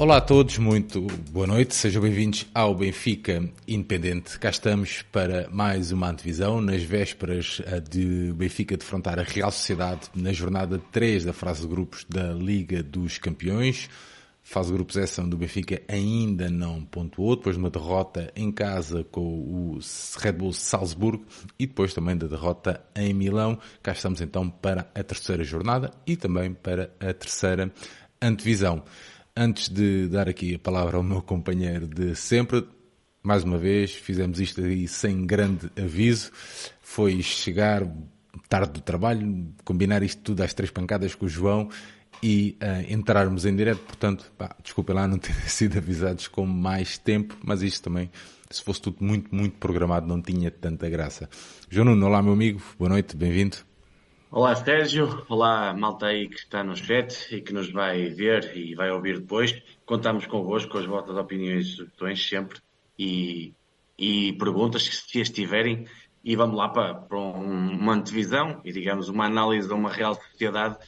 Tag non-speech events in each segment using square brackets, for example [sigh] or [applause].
Olá a todos, muito boa noite, sejam bem-vindos ao Benfica Independente. Cá estamos para mais uma antevisão, nas vésperas eh, de Benfica defrontar a Real Sociedade na jornada 3 da fase de grupos da Liga dos Campeões. Fase de grupos essa onde o Benfica ainda não pontuou, depois de uma derrota em casa com o Red Bull Salzburgo e depois também da derrota em Milão. Cá estamos então para a terceira jornada e também para a terceira antevisão. Antes de dar aqui a palavra ao meu companheiro de sempre, mais uma vez, fizemos isto aí sem grande aviso. Foi chegar tarde do trabalho, combinar isto tudo às três pancadas com o João e uh, entrarmos em direto. Portanto, pá, desculpem lá não terem [laughs] sido avisados com mais tempo, mas isto também, se fosse tudo muito, muito programado, não tinha tanta graça. João Nuno, olá meu amigo, boa noite, bem-vindo. Olá Sérgio, olá malta aí que está no chat e que nos vai ver e vai ouvir depois. Contamos convosco com as vossas opiniões e sugestões sempre e, e perguntas se as tiverem. E vamos lá para, para uma antevisão e digamos uma análise de uma real sociedade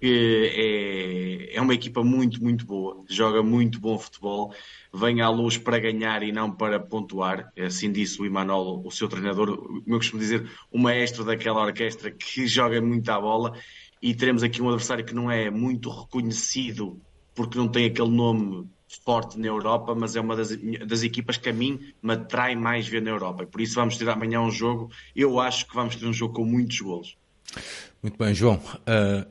que é, é uma equipa muito, muito boa, joga muito bom futebol, vem à luz para ganhar e não para pontuar. Assim disse o Imanol, o seu treinador, como eu costumo dizer, o maestro daquela orquestra que joga muito à bola. E teremos aqui um adversário que não é muito reconhecido porque não tem aquele nome forte na Europa, mas é uma das, das equipas que a mim me atrai mais ver na Europa. Por isso vamos ter amanhã um jogo. Eu acho que vamos ter um jogo com muitos golos. Muito bem, João. Uh,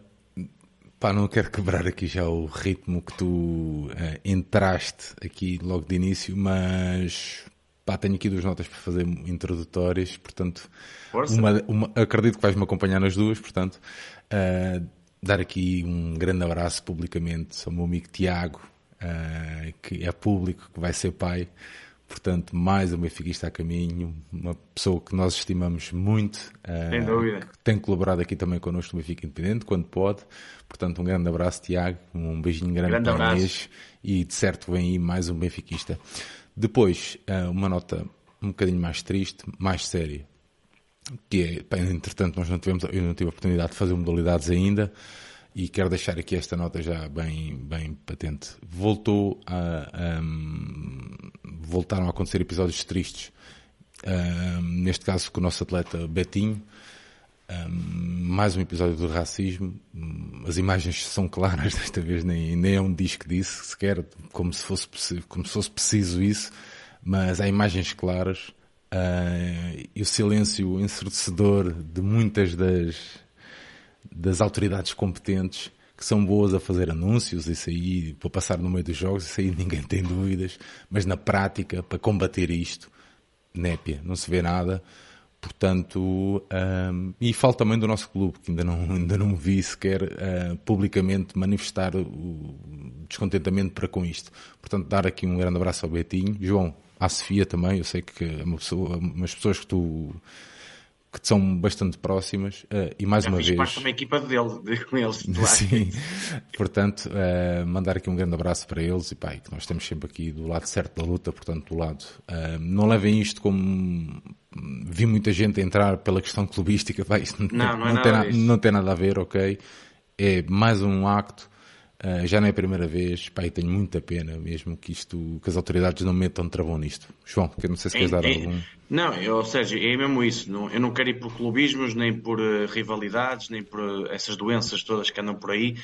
Pá, não quero quebrar aqui já o ritmo que tu uh, entraste aqui logo de início, mas pá, tenho aqui duas notas para fazer introdutórias, portanto, uma, uma, acredito que vais-me acompanhar nas duas, portanto, uh, dar aqui um grande abraço publicamente ao meu amigo Tiago, uh, que é público, que vai ser pai. Portanto, mais um benfiquista a caminho, uma pessoa que nós estimamos muito. Sem uh, dúvida. Tem colaborado aqui também connosco no Benfica Independente, quando pode. Portanto, um grande abraço, Tiago. Um beijinho grande, grande para Inês. E de certo vem aí mais um benfiquista. Depois, uh, uma nota um bocadinho mais triste, mais séria. Que é, entretanto, nós não tivemos, eu não tive a oportunidade de fazer modalidades ainda e quero deixar aqui esta nota já bem, bem patente. Voltou a, um, voltaram a acontecer episódios tristes, um, neste caso com o nosso atleta Betinho, um, mais um episódio do racismo. As imagens são claras [laughs] desta vez, nem, nem é um disco disso, sequer como se fosse, como se fosse preciso isso, mas há imagens claras uh, e o silêncio ensurdecedor de muitas das das autoridades competentes que são boas a fazer anúncios, isso aí, para passar no meio dos jogos, isso [laughs] aí ninguém tem dúvidas, mas na prática, para combater isto, népia, não se vê nada. Portanto, um, e falo também do nosso clube, que ainda não, [laughs] ainda não vi sequer uh, publicamente manifestar o descontentamento para com isto. Portanto, dar aqui um grande abraço ao Betinho. João, à Sofia também, eu sei que é uma pessoa, umas pessoas que tu que são bastante próximas uh, e mais Já uma vez parte uma equipa dele, com eles [laughs] sim. Portanto uh, mandar aqui um grande abraço para eles e pá, que nós estamos sempre aqui do lado certo da luta portanto do lado uh, não levem isto como vi muita gente entrar pela questão clubística [laughs] isto não, não, não, não, tem não tem nada a ver ok? É mais um acto Uh, já não é a primeira vez, pá, e tenho muita pena mesmo que isto, que as autoridades não metam travão nisto. João, que não sei se queres dar algum. Não, eu, Sérgio, é mesmo isso. Não, eu não quero ir por clubismos, nem por uh, rivalidades, nem por uh, essas doenças todas que andam por aí,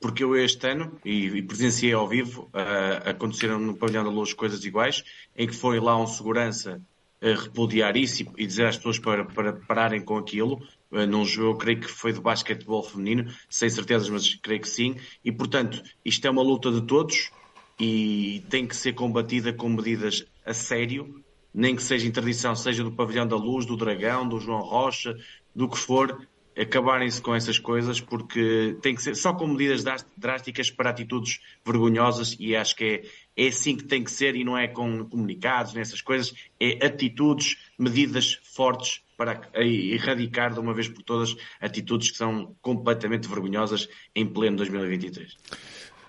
porque eu este ano, e, e presenciei ao vivo, aconteceram no Pavilhão da Luz coisas iguais, em que foi lá um segurança repudiar isso e, e dizer às pessoas para, para pararem com aquilo, eh, num jogo, creio que foi de basquetebol feminino, sem certezas, mas creio que sim. E, portanto, isto é uma luta de todos e tem que ser combatida com medidas a sério, nem que seja interdição, seja do Pavilhão da Luz, do Dragão, do João Rocha, do que for, acabarem-se com essas coisas, porque tem que ser só com medidas drásticas para atitudes vergonhosas e acho que é, é assim que tem que ser e não é com comunicados nessas coisas, é atitudes, medidas fortes para erradicar de uma vez por todas atitudes que são completamente vergonhosas em pleno 2023.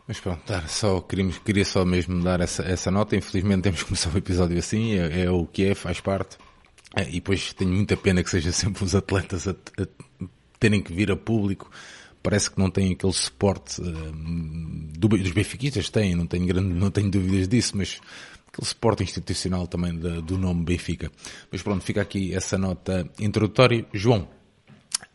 Mas pronto, tá, só queríamos, queria só mesmo dar essa, essa nota. Infelizmente temos que começar o episódio assim, é, é o que é, faz parte. É, e depois tenho muita pena que seja sempre os atletas a, a terem que vir a público parece que não tem aquele suporte uh, do, dos benfiquistas, têm, não tenho, grande, não tenho dúvidas disso, mas aquele suporte institucional também de, do nome Benfica. Mas pronto, fica aqui essa nota introdutória. João,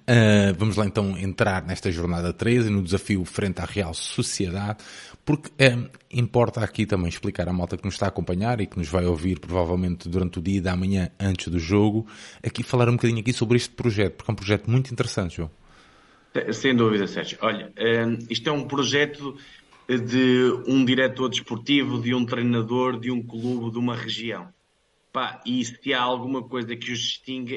Uh, vamos lá então entrar nesta jornada 13 no desafio frente à Real Sociedade, porque uh, importa aqui também explicar à malta que nos está a acompanhar e que nos vai ouvir provavelmente durante o dia da manhã antes do jogo, aqui falar um bocadinho aqui sobre este projeto, porque é um projeto muito interessante, João. Sem dúvida, Sérgio. Olha, uh, isto é um projeto de um diretor desportivo, de um treinador, de um clube, de uma região. Pá, e se há alguma coisa que os distingue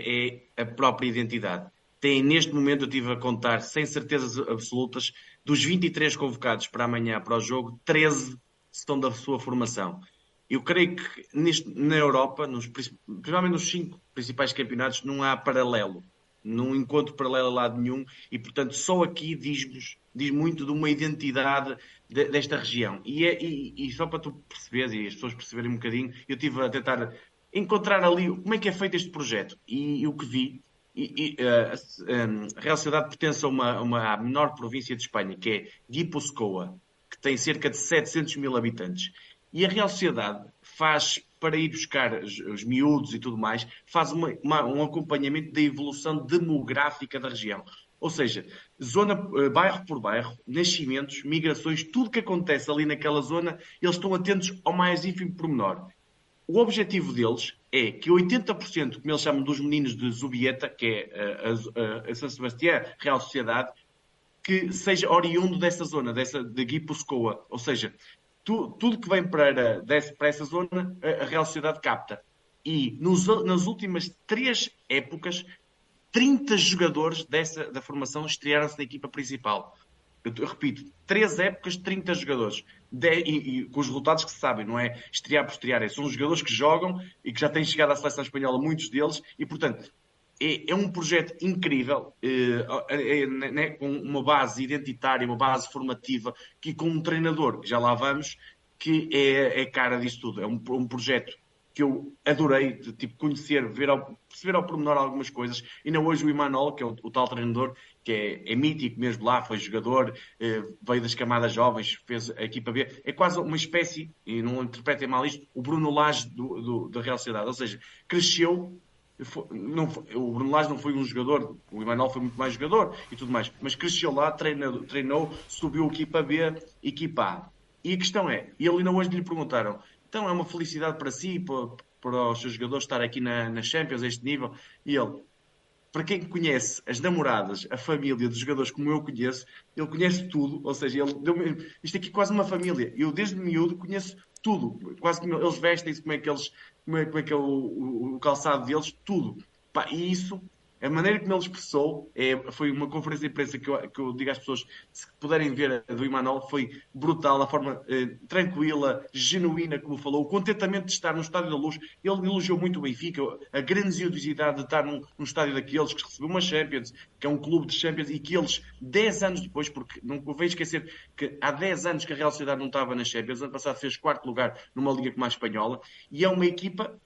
é a própria identidade têm neste momento, eu estive a contar, sem certezas absolutas, dos 23 convocados para amanhã para o jogo, 13 estão da sua formação. Eu creio que neste, na Europa, nos, principalmente nos cinco principais campeonatos, não há paralelo. Não encontro paralelo a lado nenhum e, portanto, só aqui diz-nos, diz muito de uma identidade de, desta região. E, é, e, e, só para tu perceberes e as pessoas perceberem um bocadinho, eu estive a tentar encontrar ali como é que é feito este projeto. E, e o que vi e, e uh, a Real Sociedade pertence a uma, uma menor província de Espanha, que é Guipuscoa, que tem cerca de 700 mil habitantes. E a Real Sociedade faz, para ir buscar os, os miúdos e tudo mais, faz uma, uma, um acompanhamento da evolução demográfica da região. Ou seja, zona, uh, bairro por bairro, nascimentos, migrações, tudo que acontece ali naquela zona, eles estão atentos ao mais ínfimo pormenor. O objetivo deles é que 80%, como eles chamam dos meninos de Zubieta, que é a, a, a São Sebastião, Real Sociedade, que seja oriundo dessa zona, dessa, de Guipuscoa. Ou seja, tu, tudo que vem para, para essa zona, a, a Real Sociedade capta. E nos, nas últimas três épocas, 30 jogadores dessa, da formação estrearam-se na equipa principal. Eu, eu, repito, três épocas, 30 jogadores de, e, e, com os resultados que se sabem, não é estrear por estrear, é, são jogadores que jogam e que já têm chegado à seleção espanhola, muitos deles, e portanto é, é um projeto incrível, é, né, com uma base identitária, uma base formativa, que com um treinador, já lá vamos, que é, é cara disso tudo. É um, um projeto que eu adorei de, tipo, conhecer, ver ao, perceber ao pormenor algumas coisas. E não hoje o Imanol, que é o, o tal treinador, que é, é, mítico mesmo lá, foi jogador, eh, veio das camadas jovens, fez a equipa B. É quase uma espécie, e não interpretem mal isto, o Bruno Lage do, do, da Real Sociedade. Ou seja, cresceu. Foi, não, o Bruno Lage não foi um jogador, o Imanol foi muito mais jogador e tudo mais, mas cresceu lá, treinou, treinou subiu a equipa B, equipa A. E a questão é, e ele ainda hoje lhe perguntaram, então é uma felicidade para si, para, para os seus jogadores estar aqui na, na Champions, a este nível. E ele, para quem conhece as namoradas, a família dos jogadores como eu conheço, ele conhece tudo, ou seja, ele deu isto aqui é quase uma família. Eu desde miúdo conheço tudo, quase como eles vestem-se, como é que eles, como é, como é que é o, o, o calçado deles, tudo. Pá, e isso a maneira como ele expressou é, foi uma conferência de imprensa que eu, que eu digo às pessoas, se puderem ver a do Imanol, foi brutal, a forma eh, tranquila, genuína como falou, o contentamento de estar no Estádio da Luz. Ele elogiou muito o Benfica, a grandiosidade de estar num, num estádio daqueles que recebeu uma Champions, que é um clube de Champions, e que eles, 10 anos depois, porque não convém esquecer que há 10 anos que a Real Sociedade não estava na Champions, ano passado fez quarto lugar numa liga como a espanhola, e é uma equipa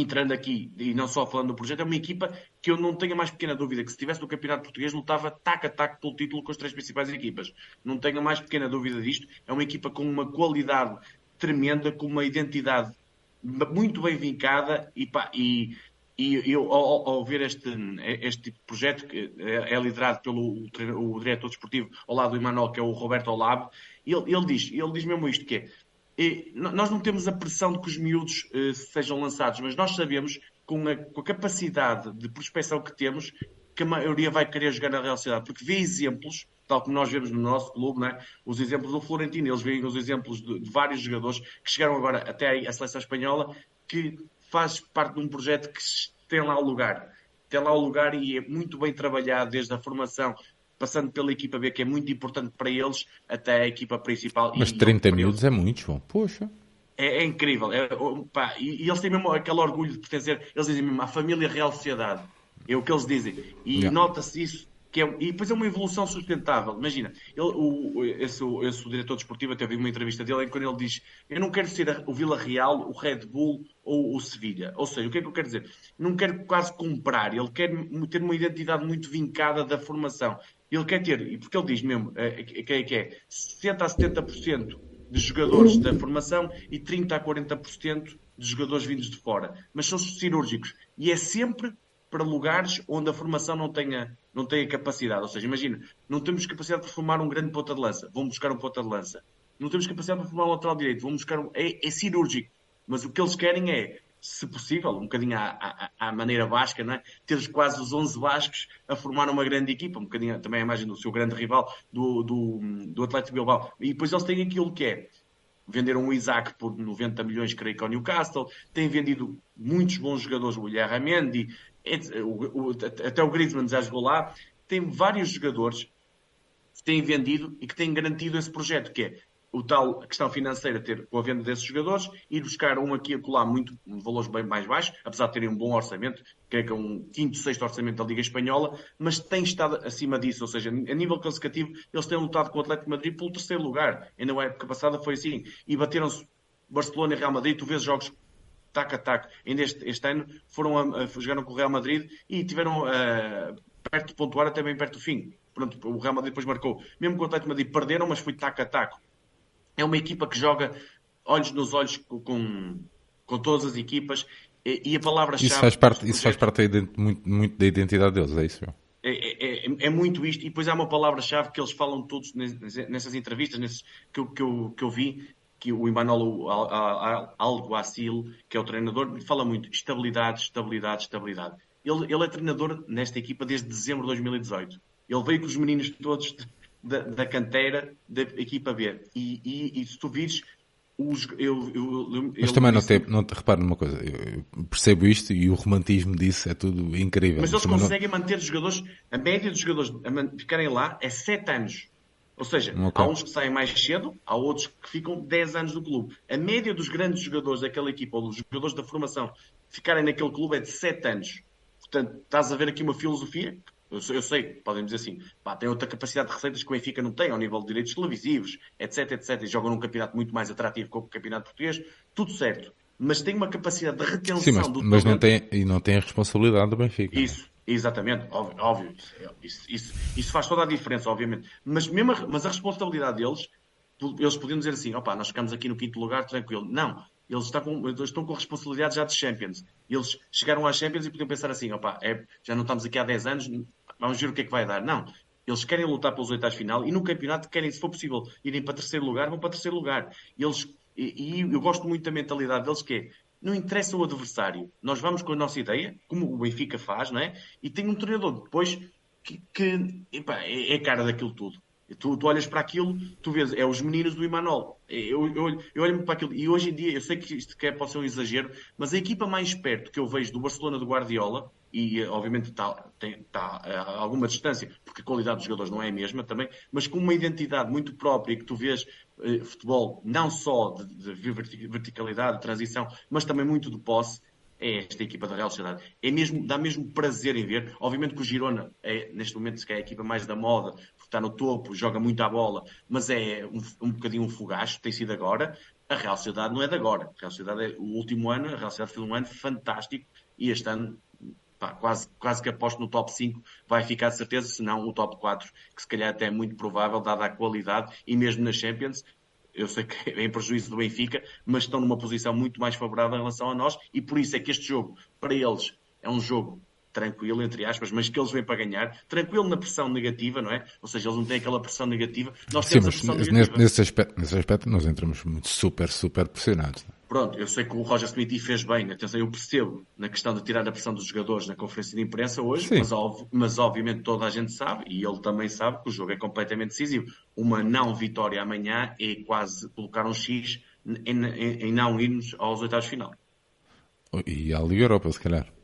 entrando aqui, e não só falando do projeto, é uma equipa que eu não tenho a mais pequena dúvida que se estivesse no Campeonato Português lutava tac a tac pelo título com as três principais equipas. Não tenho a mais pequena dúvida disto. É uma equipa com uma qualidade tremenda, com uma identidade muito bem vincada e, pá, e, e eu, ao, ao, ver este, este tipo de projeto, que é, é liderado pelo o, o diretor desportivo ao lado do Emanuel, que é o Roberto Olab, ele, ele, diz, ele diz mesmo isto, que é, nós não temos a pressão de que os miúdos uh, sejam lançados, mas nós sabemos, com a, com a, capacidade de prospecção que temos, que a maioria vai querer jogar na Real Sociedade, porque vê exemplos, tal como nós vemos no nosso clube, né? os exemplos do Florentino, eles veem os exemplos de, de vários jogadores que chegaram agora até à seleção espanhola, que faz parte de um projeto que tem lá o lugar. Tem lá o lugar e é muito bem trabalhado desde a formação passando pela equipa B, que é muito importante para eles, até a equipa principal. Mas e, 30 minutos é muito, João. Poxa. É, é incrível. É, pá, e, e, eles têm mesmo aquele orgulho de pertencer, eles dizem mesmo, à família Real Sociedade. É o que eles dizem. E yeah. nota-se isso. Que é, e depois é uma evolução sustentável. Imagina, ele, o, esse, esse o diretor desportivo até vi uma entrevista dele em que ele diz: Eu não quero ser o Vila Real, o Red Bull ou o Sevilha. Ou seja, o que é que eu quero dizer? Não quero quase comprar, ele quer ter uma identidade muito vincada da formação Ele quer ter, e porque ele diz mesmo é, que é, que é 60% a 70% de jogadores da formação e 30% a 40% de jogadores vindos de fora. Mas são cirúrgicos. E é sempre para lugares onde a formação não tenha, não tenha capacidade. Ou seja, imagina, não temos capacidade para formar um grande ponta de lança. Vamos buscar um ponta de lança. Não temos capacidade para formar um lateral direito. Vamos buscar um... É, é cirúrgico. Mas o que eles querem é, se possível, um bocadinho à, à, à maneira basca, não é? ter quase os 11 bascos a formar uma grande equipa. Um bocadinho também a imagem do seu grande rival, do, do, do Atlético Bilbao. E depois eles têm aquilo que é venderam o Isaac por 90 milhões, creio que ao Newcastle, têm vendido muitos bons jogadores, o Mendy, até o Griezmann já jogou lá, tem vários jogadores que têm vendido e que têm garantido esse projeto, que é o tal questão financeira ter com a venda desses jogadores, ir buscar um aqui e acolá muito, valores bem mais baixos, apesar de terem um bom orçamento, creio que é um quinto, sexto orçamento da Liga Espanhola, mas tem estado acima disso, ou seja, a nível classificativo, eles têm lutado com o Atlético Madrid pelo terceiro lugar. Ainda na época passada foi assim, e bateram-se Barcelona e Real Madrid, tu vês jogos tac a tac. Ainda este, este ano foram a, a, jogaram com o Real Madrid e tiveram uh, perto de pontuar até bem perto do fim. Pronto, o Real Madrid depois marcou. Mesmo com o Atlético Madrid perderam, mas foi tac a tac. É uma equipa que joga olhos nos olhos com, com todas as equipas e, a palavra-chave. Isso faz parte, isso faz parte muito, muito da identidade deles, é isso? É, é, é, é, muito isto, e depois há uma palavra-chave que eles falam todos nessas entrevistas nesses, que, eu, que, eu, que eu vi, que o Emmanuel Alguacil, que é o treinador, fala muito estabilidade, estabilidade, estabilidade. Ele, ele é treinador nesta equipa desde dezembro de 2018. Ele veio com os meninos todos da, da canteira da equipa B. E, e, e se tu vires, os, eu, eu, eu, mas também não te, não te reparo numa coisa, eu percebo isto e o romantismo disso é tudo incrível. Mas eles conseguem não... manter os jogadores, a média dos jogadores a ficarem lá é 7 anos. Ou seja, okay. há uns que saem mais cedo, há outros que ficam 10 anos no clube. A média dos grandes jogadores daquela equipa, ou dos jogadores da formação, ficarem naquele clube é de 7 anos. Portanto, estás a ver aqui uma filosofia eu, eu, sei, podem dizer assim, pá, tem outra capacidade de receitas que o Benfica não tem, ao nível de direitos televisivos, etc, etc, e jogam num campeonato muito mais atrativo que o campeonato português, tudo certo. Mas tem uma capacidade de retenção Sim, mas, do mas não tem E não tem a responsabilidade do Benfica. Isso, exatamente, óbvio, óbvio isso, isso, isso, faz toda a diferença, obviamente. Mas, mesmo a, mas a responsabilidade deles, eles podiam dizer assim, opá, nós ficamos aqui no quinto lugar, tranquilo. Não, eles estão com, estão com responsabilidade já de Champions. Eles chegaram às Champions e podiam pensar assim, opá, é, já não estamos aqui há 10 anos, vamos ver o que é que vai dar. Não. Eles querem lutar pelos oitavos final e no campeonato querem, se for possível, irem para terceiro lugar, vão para terceiro lugar. Eles, e, e eu gosto muito da mentalidade deles que é, não interessa o adversário. Nós vamos com a nossa ideia, como o Benfica faz, não é? E tem um treinador depois que, que epa, é, é cara daquilo tudo. Tu, tu, olhas para aquilo, tu vês, é os meninos do Imanol. Eu, eu, eu olho para aquilo, e hoje em dia, eu sei que isto quer, pode ser um exagero, mas a equipa mais perto que eu vejo do Barcelona do Guardiola e obviamente está, tem, está a alguma distância, porque a qualidade dos jogadores não é a mesma também, mas com uma identidade muito própria que tu vês eh, futebol não só de, de, verticalidade, de transição, mas também muito de posse, é esta equipa da Real Sociedade. É mesmo, dá mesmo prazer em ver. Obviamente que o Girona é, neste momento, se é a equipa mais da moda, está no topo, joga muito à bola, mas é um, um bocadinho um fogacho, tem sido agora. A Real Sociedade não é de agora. A Real Sociedade é o último ano, a Real Sociedade fez um ano fantástico e este ano pá, quase, quase que aposto no top 5 vai ficar de certeza, se não o top 4, que se calhar até é muito provável, dada a qualidade, e mesmo na Champions, eu sei que [laughs] é em prejuízo do Benfica, mas estão numa posição muito mais favorável em relação a nós, e por isso é que este jogo, para eles, é um jogo tranquilo, entre aspas, mas que eles vêm para ganhar, tranquilo na pressão negativa, não é? Ou seja, eles não têm aquela pressão negativa. Nós temos a pressão negativa. Nesse aspecto, nesse aspecto nós entramos muito super, super pressionados. Pronto, eu sei que o Roger Smith fez bem, atenção, eu percebo na questão de tirar a pressão dos jogadores na conferência de imprensa hoje, mas, mas, obviamente toda a gente sabe, e ele também sabe, que o jogo é completamente decisivo. Uma não vitória amanhã é quase colocar um X em, em, em não irmos aos oitavos final. E à Liga Europa, se calhar.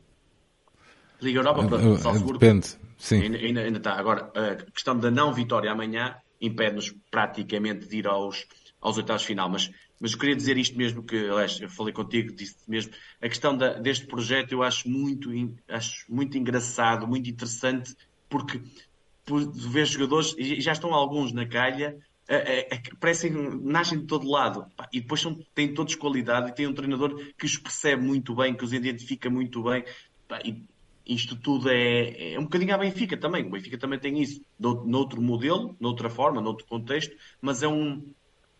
Liga Europa, pronto, Salzburgo, Depende, sim. Ainda, ainda, ainda, está. Agora, a questão da não vitória amanhã impede-nos praticamente de ir aos, aos oitavos final, mas mas eu queria dizer isto mesmo que, eu falei contigo, disse mesmo, a questão da, deste projeto eu acho muito, acho muito engraçado, muito interessante, porque por ver jogadores, e já estão alguns na calha, é, é, parecem, nascem de todo lado, pá, e depois são, têm todos qualidade, e têm um treinador que os percebe muito bem, que os identifica muito bem, pá, e isto tudo é, é um bocadinho a Benfica também. O Benfica também tem isso noutro modelo, noutra forma, noutro contexto, mas é um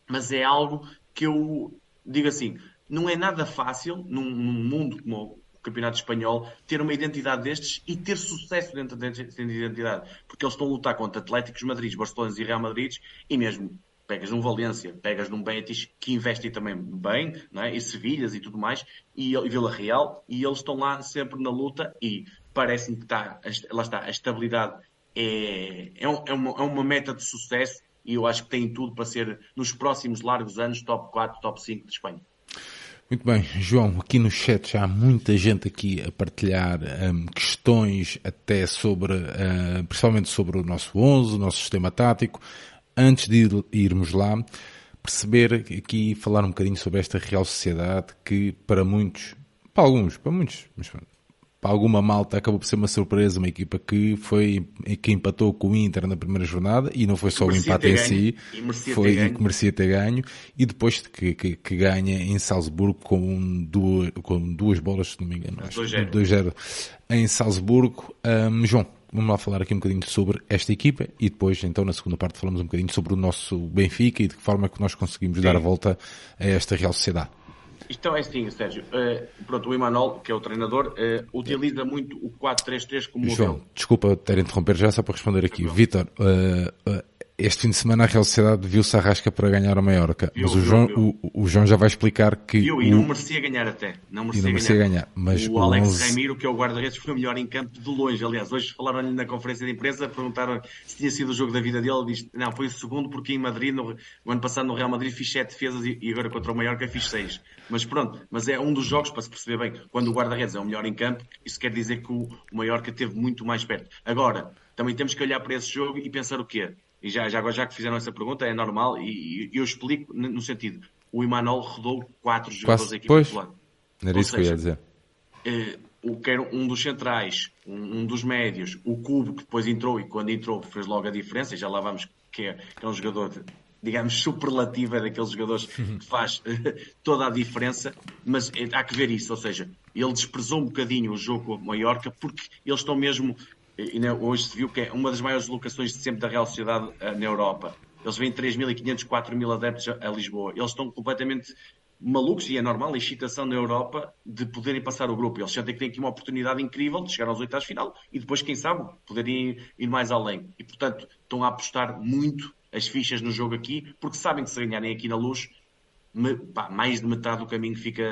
mas é algo que eu digo assim, não é nada fácil num, num mundo como o Campeonato Espanhol ter uma identidade destes e ter sucesso dentro dessa identidade, porque eles estão a lutar contra Atléticos Madrid, Barcelona e Real Madrid e mesmo pegas num Valência, pegas num Betis, que investem também bem, não é? e Sevilhas e tudo mais, e, e Vila Real, e eles estão lá sempre na luta e parece-me que está, lá está, a estabilidade é, é, é, uma, é uma meta de sucesso e eu acho que tem tudo para ser, nos próximos largos anos, top 4, top 5 de Espanha. Muito bem, João, aqui no chat já há muita gente aqui a partilhar um, questões até sobre, uh, principalmente sobre o nosso 11, o nosso sistema tático. Antes de irmos lá, perceber aqui, falar um bocadinho sobre esta Real Sociedade que para muitos, para alguns, para muitos, mas para alguma malta acabou por ser uma surpresa, uma equipa que foi que empatou com o Inter na primeira jornada e não foi só o empate em si, foi e que merecia ter ganho e depois que, que, que ganha em Salzburgo com duas, com duas bolas, se não me engano, 2-0 em Salzburgo. Um, João, vamos lá falar aqui um bocadinho sobre esta equipa e depois, então, na segunda parte falamos um bocadinho sobre o nosso Benfica e de que forma é que nós conseguimos Sim. dar a volta a esta Real Sociedade. Então é assim, Sérgio. Uh, pronto, o Emanuel, que é o treinador, uh, utiliza muito o 4-3-3 como João, modelo. desculpa ter interromper já, só para responder aqui. Vitor, uh, este fim de semana a Real Sociedade viu-se a rasca para ganhar a Maiorca. Mas o João. O, o, João já vai explicar que. Viu, e não merecia ganhar até. Não merecia, não merecia ganhar. ganhar. Mas o, o Alex 11... Ramiro, que é o guarda-redes, foi o melhor em campo de longe. Aliás, hoje falaram-lhe na conferência de imprensa, perguntaram se tinha sido o jogo da vida dele. Ele disse: Não, foi o segundo, porque em Madrid, no, no ano passado no Real Madrid, fiz sete defesas e, e agora contra o Maiorca fiz seis. Mas pronto, mas é um dos jogos para se perceber bem. Quando o guarda-redes é o melhor em campo, isso quer dizer que o, o Maiorca teve muito mais perto. Agora, também temos que olhar para esse jogo e pensar o quê? E já, já, já que fizeram essa pergunta, é normal, e, e eu explico no sentido, o Imanol rodou quatro jogadores da equipa pois, Era isso seja, que eu ia dizer. Eh, o, que era um dos centrais, um, um, dos médios, o Cubo, que depois entrou e quando entrou fez logo a diferença, já lá vamos, que é, que é um jogador, digamos, superlativo, é daqueles jogadores que faz toda a diferença, mas é, há que ver isso, ou seja, ele desprezou um bocadinho o jogo com a Mallorca porque eles estão mesmo e né, hoje se viu que é uma das maiores locações de sempre da Real Sociedade uh, na Europa. Eles vêm 3.500, 4.000 adeptos a, a, Lisboa. Eles estão completamente malucos, e é normal, a excitação na Europa de poderem passar o grupo. Eles sentem que têm aqui uma oportunidade incrível de chegar aos oitavos final e depois, quem sabe, poderem ir, ir mais além. E, portanto, estão a apostar muito as fichas no jogo aqui, porque sabem que se ganharem aqui na luz, me, pá, mais de metade do caminho fica,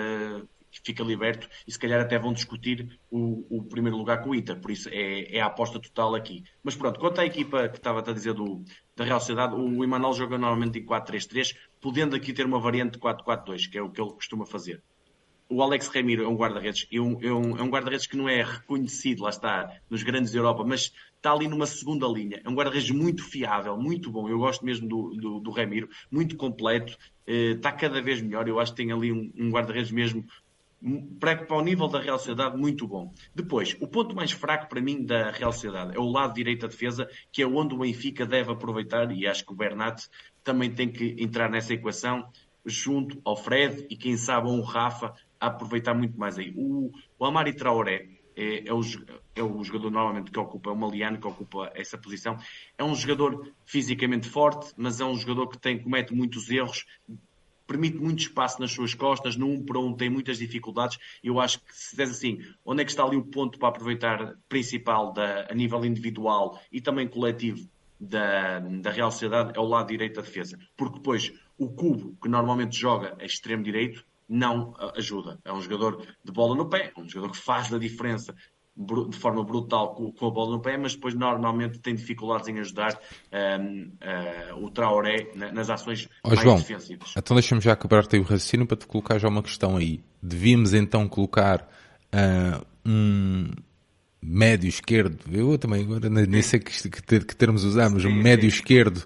fica liberto e se calhar até vão discutir o, o primeiro lugar com o Inter, por isso é, é, a aposta total aqui. Mas pronto, quanto à equipa que estava a dizer do, da Real Sociedade, o Emanuel joga normalmente em 4-3-3, podendo aqui ter uma variante de 4-4-2, que é o que ele costuma fazer. O Alex Ramiro é um guarda-redes, é um, é um, é um guarda-redes que não é reconhecido, lá está, nos grandes da Europa, mas está ali numa segunda linha. É um guarda-redes muito fiável, muito bom. Eu gosto mesmo do, do, do Ramiro, muito completo, eh, está cada vez melhor. Eu acho que tem ali um, um guarda-redes mesmo para, o nível da Real Sociedade, muito bom. Depois, o ponto mais fraco para mim da Real Sociedade é o lado direito da defesa, que é onde o Benfica deve aproveitar, e acho que o Bernat também tem que entrar nessa equação, junto ao Fred e quem sabe ao Rafa, a aproveitar muito mais aí. O, o Amari Traoré é, é, o, é o jogador normalmente que ocupa, é o Maliano que ocupa essa posição. É um jogador fisicamente forte, mas é um jogador que tem, comete muitos erros, permite muito espaço nas suas costas, no um para um tem muitas dificuldades. Eu acho que se diz assim, onde é que está ali o ponto para aproveitar principal da, a nível individual e também coletivo da, da Real Sociedade é o lado direito da defesa. Porque depois o Cubo, que normalmente joga a extremo direito, não ajuda. É um jogador de bola no pé, um jogador que faz a diferença de forma brutal com, a bola no pé, mas depois normalmente tem dificuldades em ajudar um, uh, o Traoré nas ações oh, mais João, defensivas. Então deixa-me já quebrar-te o raciocínio para te colocar já uma questão aí. Devíamos então colocar uh, um médio esquerdo, eu também agora nem sei que, que, termos usamos, um médio esquerdo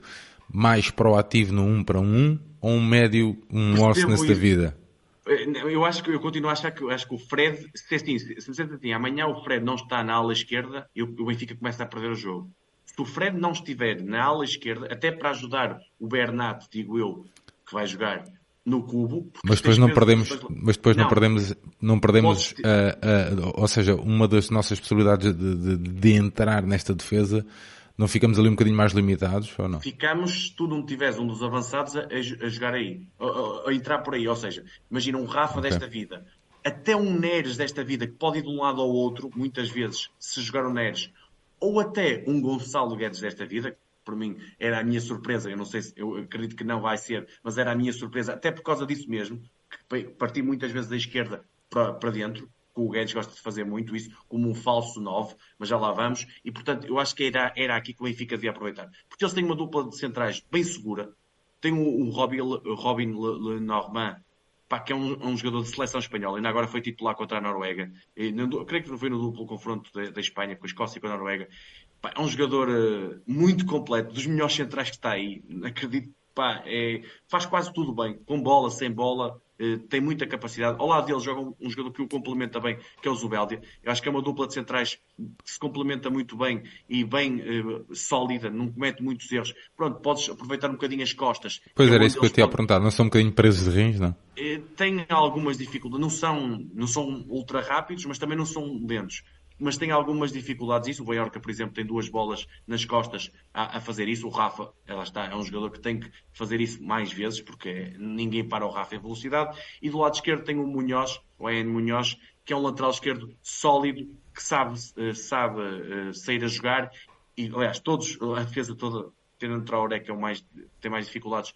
mais proativo no 1 um para 1 um, ou um médio, um Orsnes da vida? Eu acho que eu continuo a achar que, acho que o Fred, se assim, se, se assim, amanhã o Fred não está na ala esquerda, eu, o Benfica começa a perder o jogo. Se o Fred não estiver na ala esquerda, até para ajudar o Bernat, digo eu, que vai jogar, no cubo. Mas depois não perdemos, depois... mas depois não, não perdemos, não perdemos, uh, uh, ou seja, uma das nossas possibilidades de, de, de, entrar nesta defesa, não ficamos ali um bocadinho mais limitados ou não? Ficamos, se tu não tiveres um dos avançados a, a jogar aí, a, a, entrar por aí, ou seja, imagina um Rafa okay. desta vida, até um Neres desta vida, que pode ir de um lado ao outro, muitas vezes, se jogar o Neres, ou até um Gonçalo Guedes desta vida, por mim era a minha surpresa, eu não sei se, eu acredito que não vai ser, mas era a minha surpresa, até por causa disso mesmo, que parti muitas vezes da esquerda para, para dentro, que o Guedes gosta de fazer muito isso, como um falso 9, mas já lá vamos, e portanto eu acho que era, era aqui que o Benfica devia aproveitar. Porque eles têm uma dupla de centrais bem segura, tem o, o Robin, Robin Lenormand, pá, que é um, um, jogador de seleção espanhola, ainda agora foi titular contra a Noruega, e, não, creio que não foi no duplo confronto da, Espanha com a Escócia e com a Noruega, Pá, é um jogador uh, muito completo, dos melhores centrais que está aí. Acredito, pá, é, faz quase tudo bem, com bola, sem bola, tem muita capacidade. Ao lado dele joga um, jogador que o complementa bem, que é o Zubeldia. Eu acho que é uma dupla de centrais que se complementa muito bem e bem uh, sólida, não comete muitos erros. Pronto, podes aproveitar um bocadinho as costas. Pois é era isso que eu te ia perguntar, não são um bocadinho presos de rins, não? Tem algumas dificuldades, não são, não são ultra rápidos, mas também não são lentos mas tem algumas dificuldades isso. O Mallorca, por exemplo, tem duas bolas nas costas a, a, fazer isso. O Rafa, ela está, é um jogador que tem que fazer isso mais vezes, porque ninguém para o Rafa em velocidade. E do lado esquerdo tem o Munhoz, o Ian Munhoz, que é um lateral esquerdo sólido, que sabe, eh, sabe uh, sair a jogar. E, aliás, todos, a defesa toda, tendo o Traoré, que é o mais, tem mais dificuldades,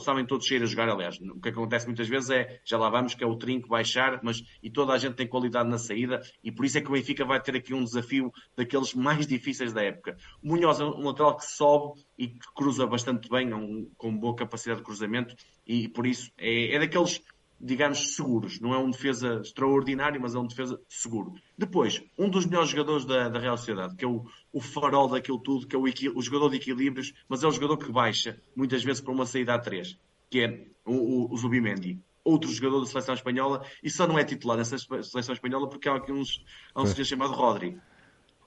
sabem todos sair a jogar, aliás. O que acontece muitas vezes é, já lá vamos, que é o trinco baixar, mas e toda a gente tem qualidade na saída, e por isso é que o Benfica vai ter aqui um desafio daqueles mais difíceis da época. O Munhoz é um lateral que sobe e que cruza bastante bem, é um, com boa capacidade de cruzamento, e por isso é, é daqueles digamos, seguros. Não é um defesa extraordinário, mas é um defesa seguro. Depois, um dos melhores jogadores da, da Real Sociedade, que é o, o farol daquilo tudo, que é o, o, jogador de equilíbrios, mas é o jogador que baixa, muitas vezes, para uma saída a três, que é o, o, o Zubimendi. Outro jogador da seleção espanhola, e só não é titular nessa seleção espanhola porque há aqui uns, há um senhor chamado Rodri.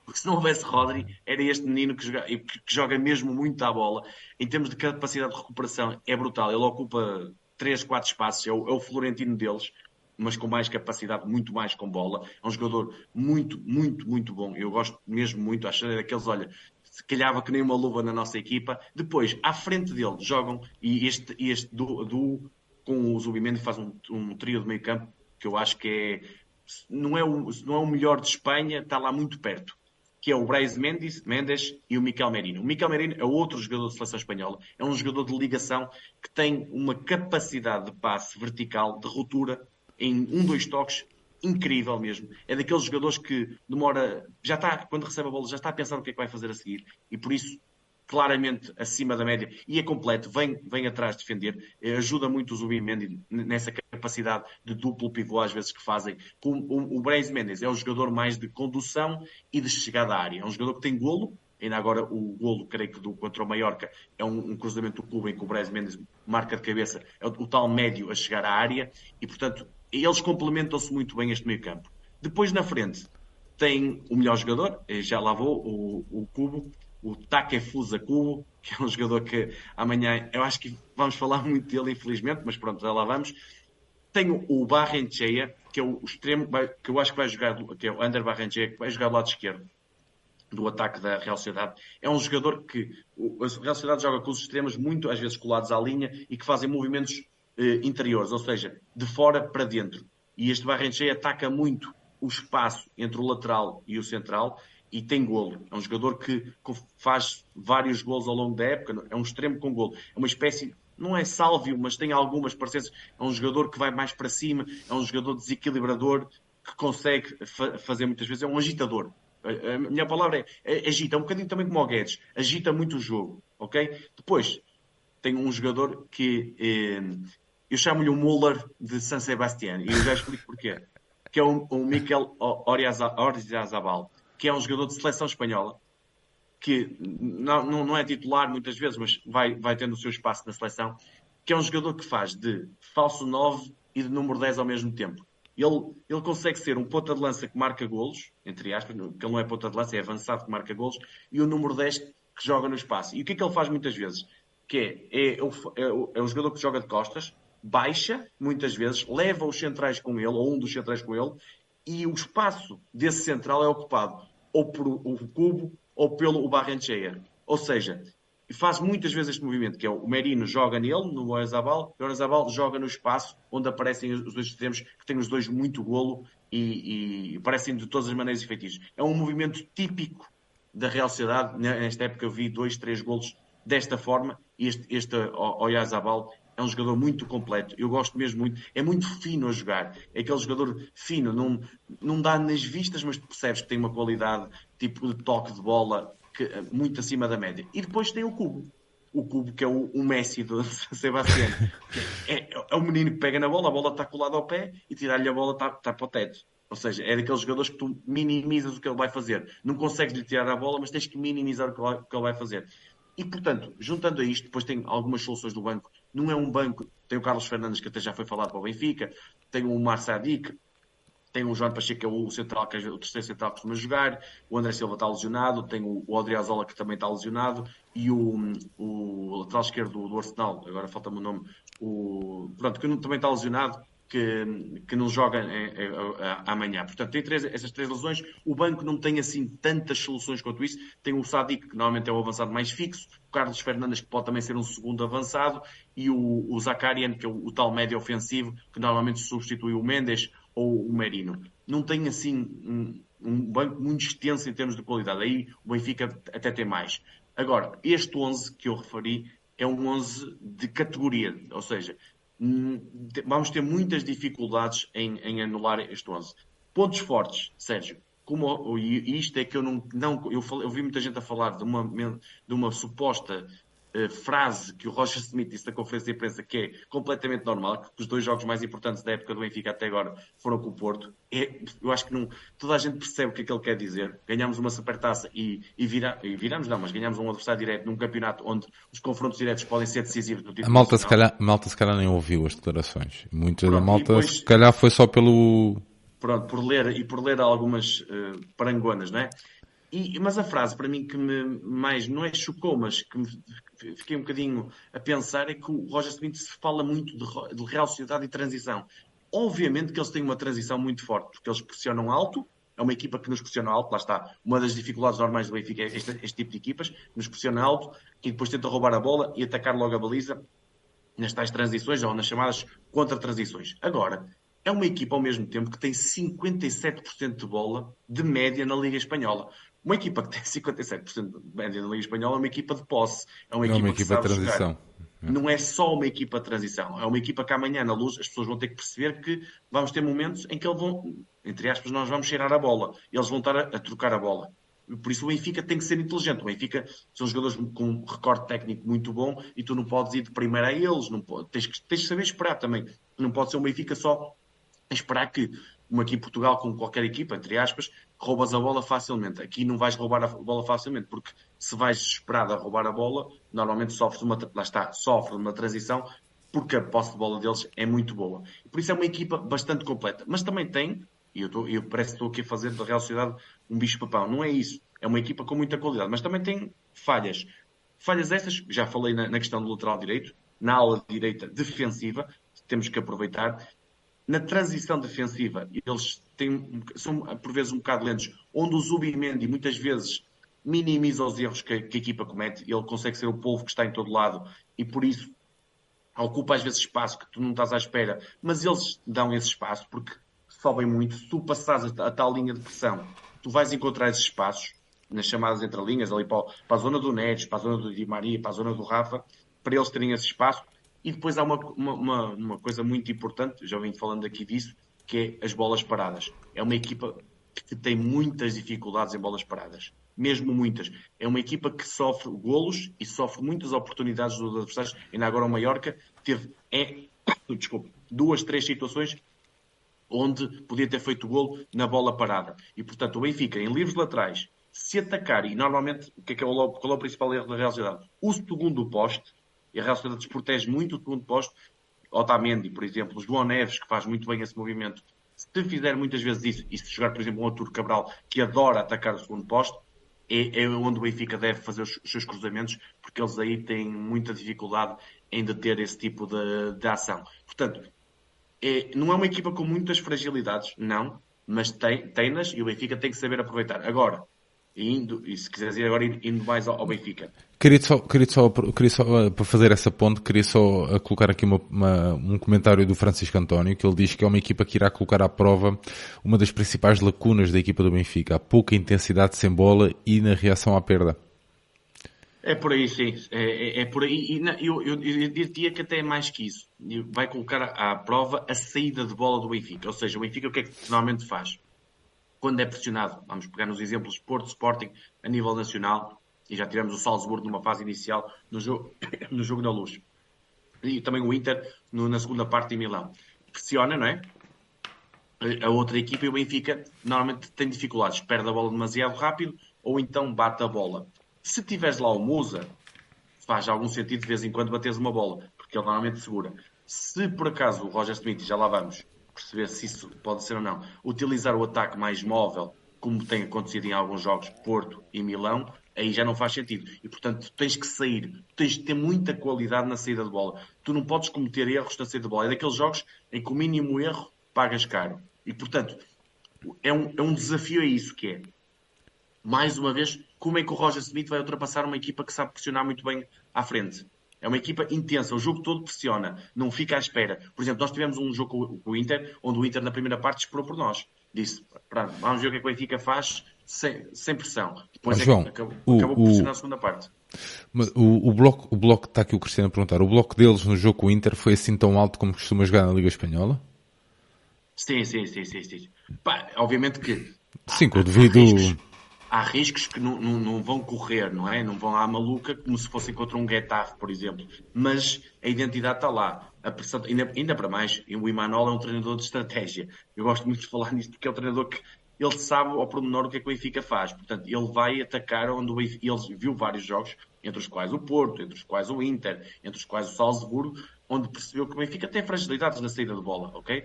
Porque se não houvesse Rodri, era este menino que joga, que joga mesmo muito à bola. Em termos de capacidade de recuperação, é brutal. Ele ocupa três, quatro espaços, é o, é o Florentino deles, mas com mais capacidade, muito mais com bola. É um jogador muito, muito, muito bom. Eu gosto mesmo muito, acho que é daqueles, olha, se calhava que nem uma luva na nossa equipa. Depois, à frente dele, jogam, e este, este do, do com o Zubimendi faz um, um trio de meio campo que eu acho que é não é, o, não é o melhor de Espanha, está lá muito perto que é o Brais Mendes, Mendes e o Miquel Merino. O Miquel Merino é outro jogador de seleção espanhola, é um jogador de ligação que tem uma capacidade de passe vertical, de ruptura, em um, dois toques, incrível mesmo. É daqueles jogadores que demora, já está, quando recebe a bola, já está a pensar o que é que vai fazer a seguir. E por isso claramente acima da média e é completo, vem, vem atrás defender, eh, ajuda muito o Zubimendi nessa capacidade de duplo pivô às vezes que fazem. O, o, o Mendes é um jogador mais de condução e de chegada à área. É um jogador que tem golo, ainda agora o golo, creio que do, contra o Mallorca, é um, um cruzamento do clube em que o Brais Mendes marca de cabeça, é o, o tal médio a chegar à área e, portanto, eles complementam-se muito bem este meio campo. Depois na frente tem o melhor jogador, eh, já lá vou, o, o Cubo, o Takefusa Kubo, que é um jogador que amanhã eu acho que vamos falar muito dele, infelizmente, mas pronto, já lá vamos. Tenho o Barrencheia, que é o extremo, que eu acho que vai jogar, que é o Ander Barrencheia, que vai jogar do lado esquerdo do ataque da Real Sociedade. É um jogador que a Real Sociedade joga com os extremos muito às vezes colados à linha e que fazem movimentos eh, interiores, ou seja, de fora para dentro. E este Barrencheia ataca muito o espaço entre o lateral e o central e tem golo. É um jogador que faz vários golos ao longo da época, é um extremo com golo. É uma espécie, não é sálvio, mas tem algumas parecenças. É um jogador que vai mais para cima, é um jogador desequilibrador, que consegue fa fazer muitas vezes, é um agitador. A, minha palavra é, é, agita, é um bocadinho também como o Guedes, agita muito o jogo, ok? Depois, tem um jogador que eh, eu chamo-lhe o Muller de San Sebastián, e eu já explico porquê. Que é o, o Miquel Oriazabal que é um jogador de seleção espanhola, que não, não, não é titular muitas vezes, mas vai, vai tendo o seu espaço na seleção, que é um jogador que faz de falso 9 e de número 10 ao mesmo tempo. Ele, ele consegue ser um ponta de lança que marca golos, entre aspas, que ele não é ponta de lança, é avançado que marca golos, e o número 10 que joga no espaço. E o que é que ele faz muitas vezes? Que é, é, é, é o, é o jogador que joga de costas, baixa, muitas vezes, leva os centrais com ele, ou um dos centrais com ele, e o espaço desse central é ocupado ou por o Cubo ou pelo Barrencheia. Ou seja, faz muitas vezes este movimento, que é o Merino joga nele, no Oezabal, e o Oezabal joga no espaço onde aparecem os dois extremos, que têm os dois muito golo e, e parecem de todas as maneiras efetivos. É um movimento típico da Real Sociedade. Nesta época eu vi dois, três golos desta forma. Este, este Oyarzabal é um jogador muito completo. Eu gosto mesmo muito. É muito fino a jogar. É aquele jogador fino. Não, não dá nas vistas, mas percebes que tem uma qualidade tipo de toque de bola que, muito acima da média. E depois tem o Cubo. O Cubo, que é o, o Messi do [laughs] Sebastião. É, é o menino que pega na bola, a bola está colada ao pé e tirar-lhe a bola está, está para o teto. Ou seja, é daqueles jogadores que tu minimizas o que ele vai fazer. Não consegues lhe tirar a bola, mas tens que minimizar o que ele vai fazer. E, portanto, juntando a isto, depois tem algumas soluções do banco. Não é um banco, tem o Carlos Fernandes, que até já foi falado para o Benfica, tem o Mar Sadiq, tem o João Pacheco, que é o central, que é o terceiro central que costuma jogar, o André Silva está lesionado, tem o, o Adriazola, que também está lesionado, e o, o lateral esquerdo do, do Arsenal, agora falta-me o nome, o, pronto, que também está lesionado, que, que não joga é, é, é, amanhã. Portanto, tem três, essas três lesões. O banco não tem assim tantas soluções quanto isso. Tem o Sadik, que normalmente é o avançado mais fixo, o Carlos Fernandes, que pode também ser um segundo avançado, e o, o Zakarian, que é o, o, tal médio ofensivo, que normalmente substitui o Mendes ou o Merino. Não tem assim um, um banco muito extenso em termos de qualidade. Aí o Benfica até tem mais. Agora, este 11 que eu referi é um 11 de categoria, ou seja, vamos ter muitas dificuldades em, em anular este 11. Pontos fortes, Sérgio. Como, e isto é que eu não. não eu, falei, eu vi muita gente a falar de uma, de uma suposta uh, frase que o Roger Smith disse na conferência de imprensa, que é completamente normal, que os dois jogos mais importantes da época do Benfica até agora foram com o Porto. É, eu acho que não, toda a gente percebe o que é que ele quer dizer. Ganhamos uma supertaça e, e, vira, e viramos, não, mas ganhamos um adversário direto num campeonato onde os confrontos diretos podem ser decisivos no título. A malta se, calhar, malta se calhar nem ouviu as declarações. Muita da malta depois, se calhar foi só pelo. Pronto, por ler e por ler algumas uh, parangonas, não é? E, mas a frase para mim que me mais não é chocou, mas que me, fiquei um bocadinho a pensar é que o Roger Smith se fala muito de, de real sociedade e transição. Obviamente que eles têm uma transição muito forte, porque eles pressionam alto, é uma equipa que nos pressiona alto, lá está. Uma das dificuldades normais do Benfica é este, este tipo de equipas, nos pressiona alto e depois tenta roubar a bola e atacar logo a baliza nas tais transições ou nas chamadas contra-transições. Agora, é uma equipa ao mesmo tempo que tem 57% de bola de média na Liga Espanhola. Uma equipa que tem [laughs] 57% de média na Liga Espanhola é uma equipa de posse. É uma, é equipa, uma equipa de transição. Jogar. Não é só uma equipa de transição. É uma equipa que amanhã, na luz, as pessoas vão ter que perceber que vamos ter momentos em que eles vão, entre aspas, nós vamos cheirar a bola. E eles vão estar a, a trocar a bola. Por isso o Benfica tem que ser inteligente. O Benfica são jogadores com um recorde técnico muito bom e tu não podes ir de primeira a eles. Não pode, tens, que, tens que saber esperar também. Não pode ser um Benfica só esperar que como aqui em Portugal, com qualquer equipa, entre aspas, roubas a bola facilmente. Aqui não vais roubar a bola facilmente, porque se vais esperado a roubar a bola, normalmente sofres uma, lá está, sofre uma transição, porque a posse de bola deles é muito boa. Por isso é uma equipa bastante completa. Mas também tem, e eu, tô, eu parece que estou aqui a fazer da Real Sociedade um bicho-papão, não é isso. É uma equipa com muita qualidade, mas também tem falhas. Falhas essas, já falei na, na questão do lateral direito, na ala direita defensiva, temos que aproveitar na transição defensiva, eles têm, são por vezes um bocado lentos, onde o Zubimendi muitas vezes minimiza os erros que, que, a equipa comete, ele consegue ser o polvo que está em todo lado e por isso ocupa às vezes espaço que tu não estás à espera, mas eles dão esse espaço porque sobem muito. Se tu passares a, a tal linha de pressão, tu vais encontrar esses espaços nas chamadas entrelinhas, ali para, para a zona do Neres, para a zona do Di Maria, para a zona do Rafa, para eles terem esse espaço e depois há uma, uma, uma, coisa muito importante, já vim falando aqui disso, que é as bolas paradas. É uma equipa que tem muitas dificuldades em bolas paradas. Mesmo muitas. É uma equipa que sofre golos e sofre muitas oportunidades dos adversários. Ainda agora o Mallorca teve é, [coughs] desculpa, duas, três situações onde podia ter feito golo na bola parada. E, portanto, o Benfica, em livros laterais, se atacar, e normalmente, o que é, que é o, é o principal erro da Real Sociedade? O segundo poste, e a Real Sociedade desprotege muito o segundo posto. Otamendi, por exemplo, João Neves, que faz muito bem esse movimento, se fizer muitas vezes isso, e se jogar, por exemplo, um Arturo Cabral, que adora atacar o segundo posto, é, é, onde o Benfica deve fazer os, os, seus cruzamentos, porque eles aí têm muita dificuldade em deter esse tipo de, de ação. Portanto, é, não é uma equipa com muitas fragilidades, não, mas tem, tem-nas e o Benfica tem que saber aproveitar. Agora, indo, e se quiseres ir agora indo mais ao, ao Benfica. Queria só, queria só, queria só, eh, para fazer essa ponte, queria só eh, colocar aqui uma, uma, um comentário do Francisco António, que ele diz que é uma equipa que irá colocar à prova uma das principais lacunas da equipa do Benfica, a pouca intensidade sem bola e na reação à perda. É por aí, sim. É, é, é por aí. E eu, eu, eu, diria que até é mais que isso. Vai colocar à, à prova a saída de bola do Benfica. Ou seja, o Benfica o que é que normalmente faz? Quando é pressionado, vamos pegar nos exemplos Porto Sporting a nível nacional, e já tivemos o Salzburgo numa fase inicial no jogo, [coughs] no jogo da luz. E também o Inter no, na segunda parte em Milão. Pressiona, não é? A outra equipa e o Benfica normalmente tem dificuldades, perde a bola demasiado rápido ou então bate a bola. Se tiveres lá o Musa, faz algum sentido de vez em quando bateres uma bola, porque ele normalmente segura. Se por acaso o Roger Smith, já lá vamos perceber se isso pode ser ou não, utilizar o ataque mais móvel, como tem acontecido em alguns jogos, Porto e Milão, aí já não faz sentido. E portanto, tens que sair, tens de ter muita qualidade na saída de bola. Tu não podes cometer erros na saída de bola. É daqueles jogos em que o mínimo erro pagas caro. E portanto, é um, é um desafio a isso que é. Mais uma vez, como é que o Roger Smith vai ultrapassar uma equipa que sabe pressionar muito bem à frente? É uma equipa intensa, o jogo todo pressiona, não fica à espera. Por exemplo, nós tivemos um jogo com o Inter, onde o Inter na primeira parte esperou por nós. Disse, pronto, vamos ver o que é que o Benfica faz sem, sem pressão. Depois João, é acabou, o, acabou por pressionar a segunda parte. O, o, bloco, o bloco está aqui o Cristiano a perguntar, o bloco deles no jogo com o Inter foi assim tão alto como costuma jogar na Liga Espanhola? Sim, sim, sim, sim. sim. Pá, obviamente que... Sim, o devido [laughs] há riscos que não, não, não, vão correr, não é? Não vão à maluca como se fossem contra um Getafe, por exemplo. Mas a identidade está lá. A pressão, ainda, ainda para mais, o Imanol é um treinador de estratégia. Eu gosto muito de falar nisto porque é um treinador que ele sabe ao pormenor o que é que o Benfica faz. Portanto, ele vai atacar onde o Benfica, ele viu vários jogos, entre os quais o Porto, entre os quais o Inter, entre os quais o Salzburgo, onde percebeu que o Benfica tem fragilidades na saída de bola, ok?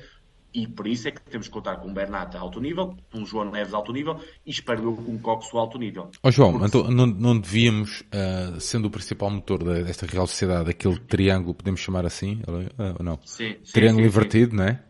E por isso é que temos que contar com um Bernat a alto nível, um João Neves a alto nível e espero eu com um Coxo a alto nível. Oh, João, então não, não devíamos, uh, sendo o principal motor desta Real Sociedade, aquele triângulo, podemos chamar assim, ou não? Sim, sim Triângulo sim, invertido, sim. não é?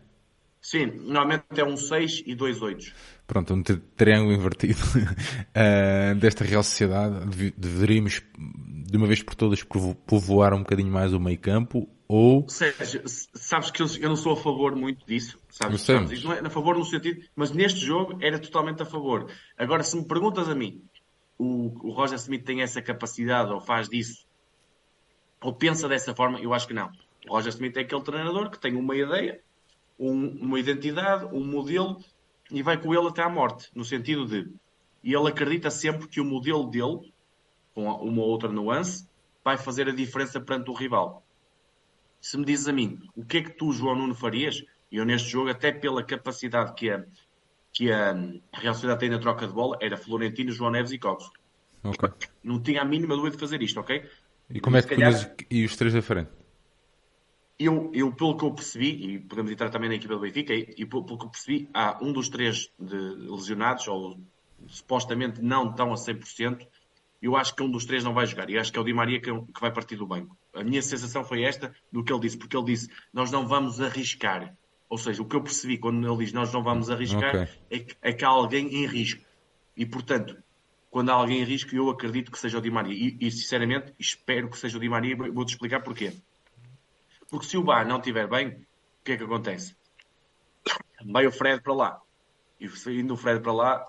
Sim, normalmente é um 6 e dois 8. Pronto, um triângulo invertido uh, [laughs] desta Real Sociedade, deveríamos de uma vez por todas povoar um bocadinho mais o meio campo ou... Sérgio, sabes que eu, eu, não sou a favor muito disso, sabes? sabes isto não é a favor no sentido, mas neste jogo era totalmente a favor. Agora, se me perguntas a mim, o, o Roger Smith tem essa capacidade ou faz disso, ou pensa dessa forma, eu acho que não. O Roger Smith é aquele treinador que tem uma ideia, um, uma identidade, um modelo e vai com ele até à morte, no sentido de e ele acredita sempre que o modelo dele, com uma ou outra nuance, vai fazer a diferença perante o rival se me dizes a mim o que é que tu, João Nuno, farias, eu neste jogo, até pela capacidade que a, que a Real Sociedade tem na troca de bola, era Florentino, João Neves e Cox. Okay. Não tinha a mínima dúvida de fazer isto, ok? E como e, é que calhar, e os três da frente? Eu, eu, pelo que eu percebi, e podemos entrar também na equipa do Benfica, e pelo, pelo que eu percebi, há um dos três de lesionados, ou supostamente não estão a 100%, eu acho que um dos três não vai jogar. E acho que é o Di Maria que, que vai partir do banco. A minha sensação foi esta do que ele disse, porque ele disse: Nós não vamos arriscar. Ou seja, o que eu percebi quando ele diz nós não vamos arriscar okay. é, que, é que há alguém em risco. E portanto, quando há alguém em risco, eu acredito que seja o Di Maria. E, e sinceramente, espero que seja o Di Maria. Vou-te explicar porquê. Porque se o Bar não estiver bem, o que é que acontece? Vai o Fred para lá. E saindo o Fred para lá,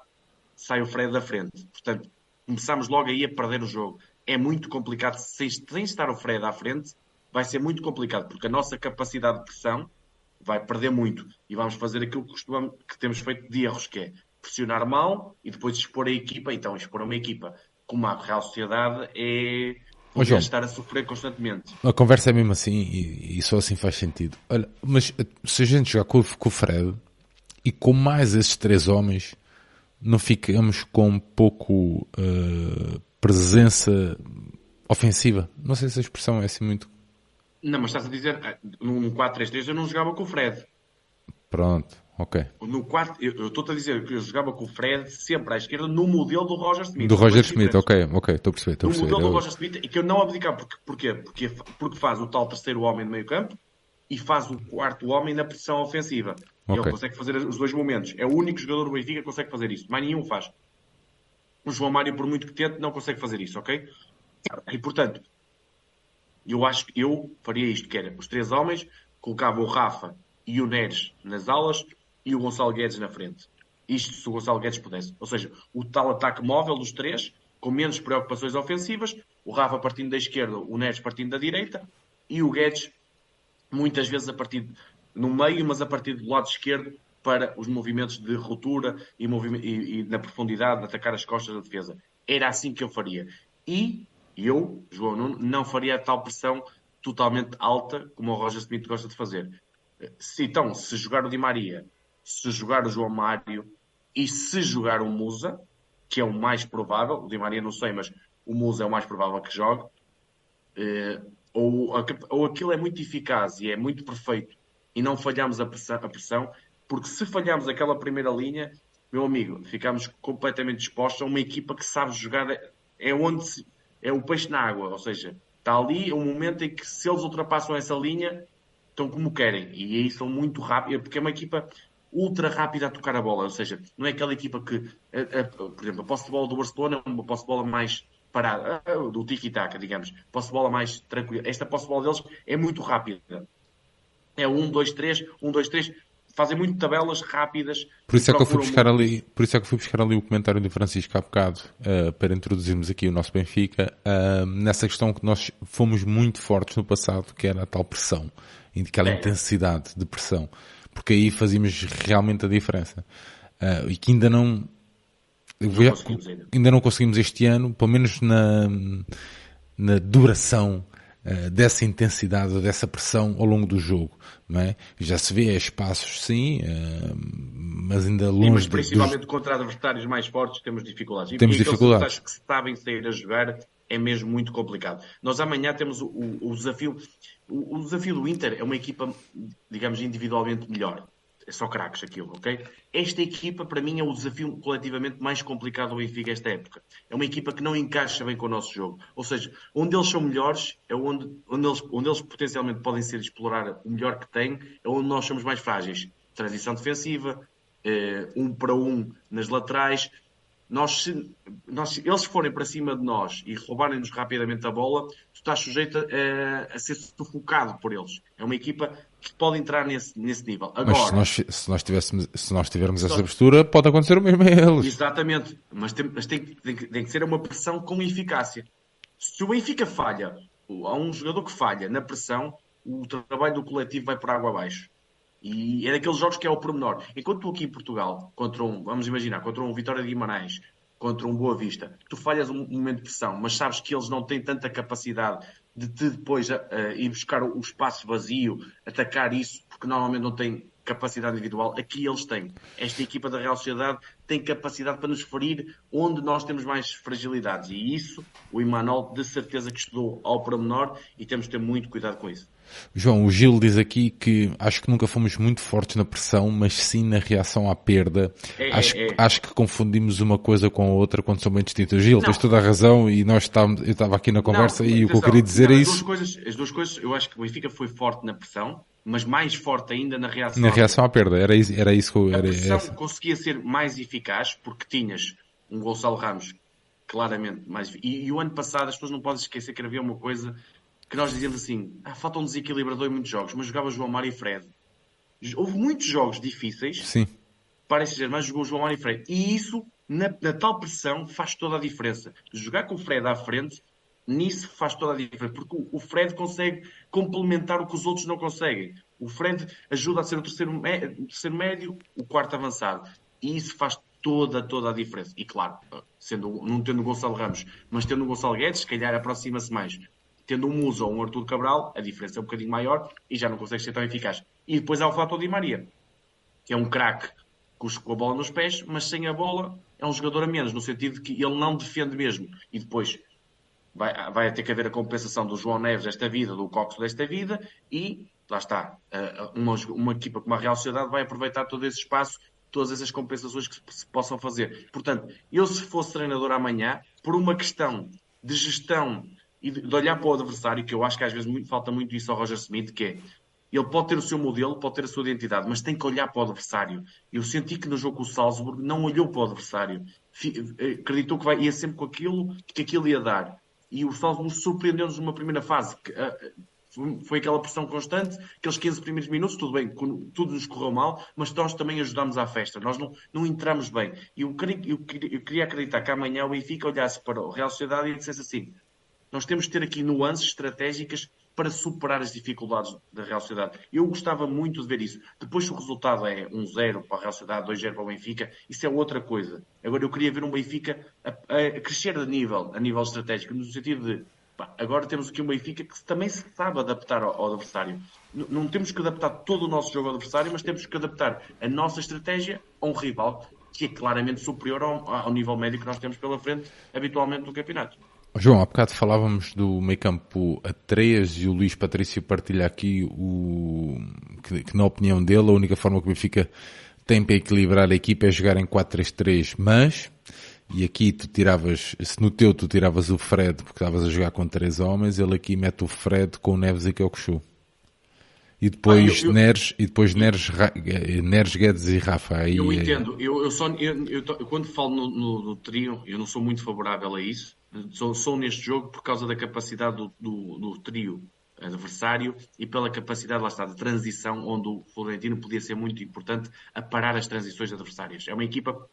sai o Fred da frente. Portanto, começamos logo aí a perder o jogo. É muito complicado, sem, sem estar o Fred à frente, vai ser muito complicado, porque a nossa capacidade de pressão vai perder muito. E vamos fazer aquilo que, costumamos, que temos feito de erros, que é pressionar mal e depois expor a equipa. Então, expor uma equipa como a Real Sociedade é oh, João, estar a sofrer constantemente. A conversa é mesmo assim e, e, só assim faz sentido. Olha, mas se a gente jogar com, com o Fred e com mais esses três homens, não ficamos com pouco uh, presença ofensiva. Não sei se a expressão é assim muito. Não, mas estás a dizer, eh, num 4-3-3 eu não jogava com o Fred. Pronto, ok. No quarto, eu estou-te a dizer que eu jogava com o Fred sempre à esquerda no modelo do Roger Smith. Do Roger Smith, ok, ok, estou a perceber. Estou no a perceber. modelo eu... do Roger Smith e que eu não abdicava. Porque, porquê? Porque, porque faz o tal terceiro homem no meio campo e faz o quarto homem na pressão ofensiva. Okay. Ele consegue fazer os dois momentos. É o único jogador do Benfica que consegue fazer isso. Mais nenhum faz. O João Mário, por muito que tente, não consegue fazer isso, ok? E portanto, eu acho que eu faria isto, que era os três homens, colocava o Rafa e o Neres nas alas e o Gonçalo Guedes na frente. Isto se o Gonçalo Guedes pudesse. Ou seja, o tal ataque móvel dos três, com menos preocupações ofensivas, o Rafa partindo da esquerda, o Neres partindo da direita e o Guedes muitas vezes a partir no meio, mas a partir do lado esquerdo para os movimentos de ruptura e, e, e na profundidade de atacar as costas da defesa. Era assim que eu faria. E eu, João Nuno, não faria tal pressão totalmente alta como o Roger Smith gosta de fazer. Se, então, se jogar o Di Maria, se jogar o João Mário e se jogar o Musa, que é o mais provável, o Di Maria não sei, mas o Musa é o mais provável que jogue, eh, ou, ou aquilo é muito eficaz e é muito perfeito e não falhamos a pressão, a pressão, porque se falhamos aquela primeira linha, meu amigo, ficamos completamente expostos a uma equipa que sabe jogar, é onde se, é o peixe na água, ou seja, está ali um momento em que se eles ultrapassam essa linha, estão como querem, e aí são muito rápidos, porque é uma equipa ultra rápida a tocar a bola, ou seja, não é aquela equipa que, a, a, por exemplo, a posse de bola do Barcelona é uma posse de bola mais parada, do tiki-taka, digamos. Posse de bola mais tranquila. Esta posse de bola deles é muito rápida. É 1, 2, 3, 1, 2, 3. Fazem muito tabelas rápidas. Por isso é que eu fui buscar muito... ali, por isso é que fui buscar ali o comentário do Francisco há bocado, uh, para introduzirmos aqui o nosso Benfica, uh, nessa questão que nós fomos muito fortes no passado, que era a tal pressão, aquela é. intensidade de pressão, porque aí fazíamos realmente a diferença. Uh, e que ainda não, não ainda. ainda. não conseguimos este ano, pelo menos na, na duração dessa intensidade, dessa pressão ao longo do jogo, não é? Já se vê espaços, sim, uh, mas ainda longe. Sim, mas principalmente dos... contra adversários mais fortes temos dificuldades. E temos dificuldades. que sabem sair a jogar é mesmo muito complicado. Nós amanhã temos o, o, o desafio, o, o desafio do Inter é uma equipa, digamos, individualmente melhor é só craques aquilo, ok? Esta equipa, para mim, é o desafio coletivamente mais complicado do Benfica esta época. É uma equipa que não encaixa bem com o nosso jogo. Ou seja, onde eles são melhores é onde, onde, eles, onde eles potencialmente podem ser explorar o melhor que têm, é onde nós somos mais frágeis. Transição defensiva, eh, um para um nas laterais, nós, se, nós, se eles forem para cima de nós e roubarem-nos rapidamente a bola, tu estás sujeito a, a, ser sufocado por eles. É uma equipa que pode entrar nesse, nesse nível. Agora, mas se nós, se nós, tivéssemos, se nós tivermos essa postura, pode acontecer o mesmo a eles. Exatamente, mas, tem, mas tem, tem, tem, que ser uma pressão com eficácia. Se o Benfica falha, há um jogador que falha na pressão, o trabalho do coletivo vai por água abaixo. E é daqueles jogos que é o pormenor. Enquanto tu aqui em Portugal, contra um, vamos imaginar, contra um Vitória de Guimarães, contra um Boa Vista, tu falhas um momento de pressão, mas sabes que eles não têm tanta capacidade de te depois uh, ir buscar o espaço vazio, atacar isso, porque normalmente não têm capacidade individual. Aqui eles têm. Esta equipa da Real Sociedade tem capacidade para nos ferir onde nós temos mais fragilidades. E isso o Imanol de certeza que estudou ao pormenor e temos de ter muito cuidado com isso. João, o Gil diz aqui que acho que nunca fomos muito fortes na pressão, mas sim na reação à perda. É, acho, é, é. acho que confundimos uma coisa com a outra quando são bem distintas. Gil, não. tens toda a razão e nós estávamos, eu estava aqui na conversa não, e o que eu queria dizer não, é isso. Coisas, as duas coisas, eu acho que o Benfica foi forte na pressão, mas mais forte ainda na reação. Na reação à perda, era isso, era isso que eu... Era, a pressão essa. conseguia ser mais eficaz porque tinhas um Gonçalo Ramos claramente mais... E, e o ano passado as pessoas não podem esquecer que havia uma coisa que nós dizíamos assim, ah, falta um desequilibrador em muitos jogos, mas jogava João Mário e Fred. Houve muitos jogos difíceis, Sim. parece ser, mas jogou João Mário e Fred. E isso, na, na, tal pressão, faz toda a diferença. Jogar com o Fred à frente, nisso faz toda a diferença, porque o, o Fred consegue complementar o que os outros não conseguem. O Fred ajuda a ser o terceiro, o terceiro médio, o quarto avançado. E isso faz toda, toda a diferença. E claro, sendo, não tendo o Gonçalo Ramos, mas tendo o Gonçalo Guedes, se calhar aproxima-se mais tendo um Musa ou um Artur Cabral, a diferença é um bocadinho maior e já não consegue ser tão eficaz. E depois há o fator Di Maria, que é um craque com a bola nos pés, mas sem a bola é um jogador a menos, no sentido de que ele não defende mesmo. E depois vai, vai ter que haver a compensação do João Neves desta vida, do Cox desta vida, e lá está, uma, uma equipa como a Real Sociedade vai aproveitar todo esse espaço, todas essas compensações que se possam fazer. Portanto, eu se fosse treinador amanhã, por uma questão de gestão e de, olhar para o adversário, que eu acho que às vezes muito, falta muito isso ao Roger Smith, que é ele pode ter o seu modelo, pode ter a sua identidade, mas tem que olhar para o adversário. Eu senti que no jogo com o Salzburg não olhou para o adversário. Eh, acreditou que vai, ia sempre com aquilo que aquilo ia dar. E o Salzburg surpreendeu-nos numa primeira fase. Que, uh, foi aquela pressão constante, aqueles 15 primeiros minutos, tudo bem, tudo nos correu mal, mas nós também ajudámos à festa, nós não, não entramos bem. E eu, eu, eu, queria acreditar que amanhã o Benfica olhasse para o Real Sociedade e dissesse assim: nós temos que ter aqui nuances estratégicas para superar as dificuldades da Real Sociedade. Eu gostava muito de ver isso. Depois, se o resultado é 1-0 para a Real Sociedade, 2-0 para o Benfica, isso é outra coisa. Agora, eu queria ver um Benfica a, a crescer de nível, a nível estratégico, no sentido de pá, agora temos aqui um Benfica que também se sabe adaptar ao, ao adversário. N não temos que adaptar todo o nosso jogo ao adversário, mas temos que adaptar a nossa estratégia a um rival que é claramente superior ao, ao nível médio que nós temos pela frente habitualmente no campeonato. João, há bocado falávamos do meio campo a 3 e o Luís Patrício partilha aqui o, que, que, na opinião dele a única forma que o Benfica tem para equilibrar a equipa é jogar em 4-3-3, mas, e aqui tu tiravas, se no teu tu tiravas o Fred porque estavas a jogar com três homens, ele aqui mete o Fred com o Neves e Kyokushu. E depois ah, eu, Neres, e depois Neres, Neres Guedes e Rafa. Aí, eu entendo, eu, eu, só, eu, eu, quando falo no, no, no trio, eu não sou muito favorável a isso, Sou neste jogo por causa da capacidade do, do, do, trio adversário e pela capacidade, lá está, de transição, onde o Florentino podia ser muito importante a parar as transições adversárias. É uma equipa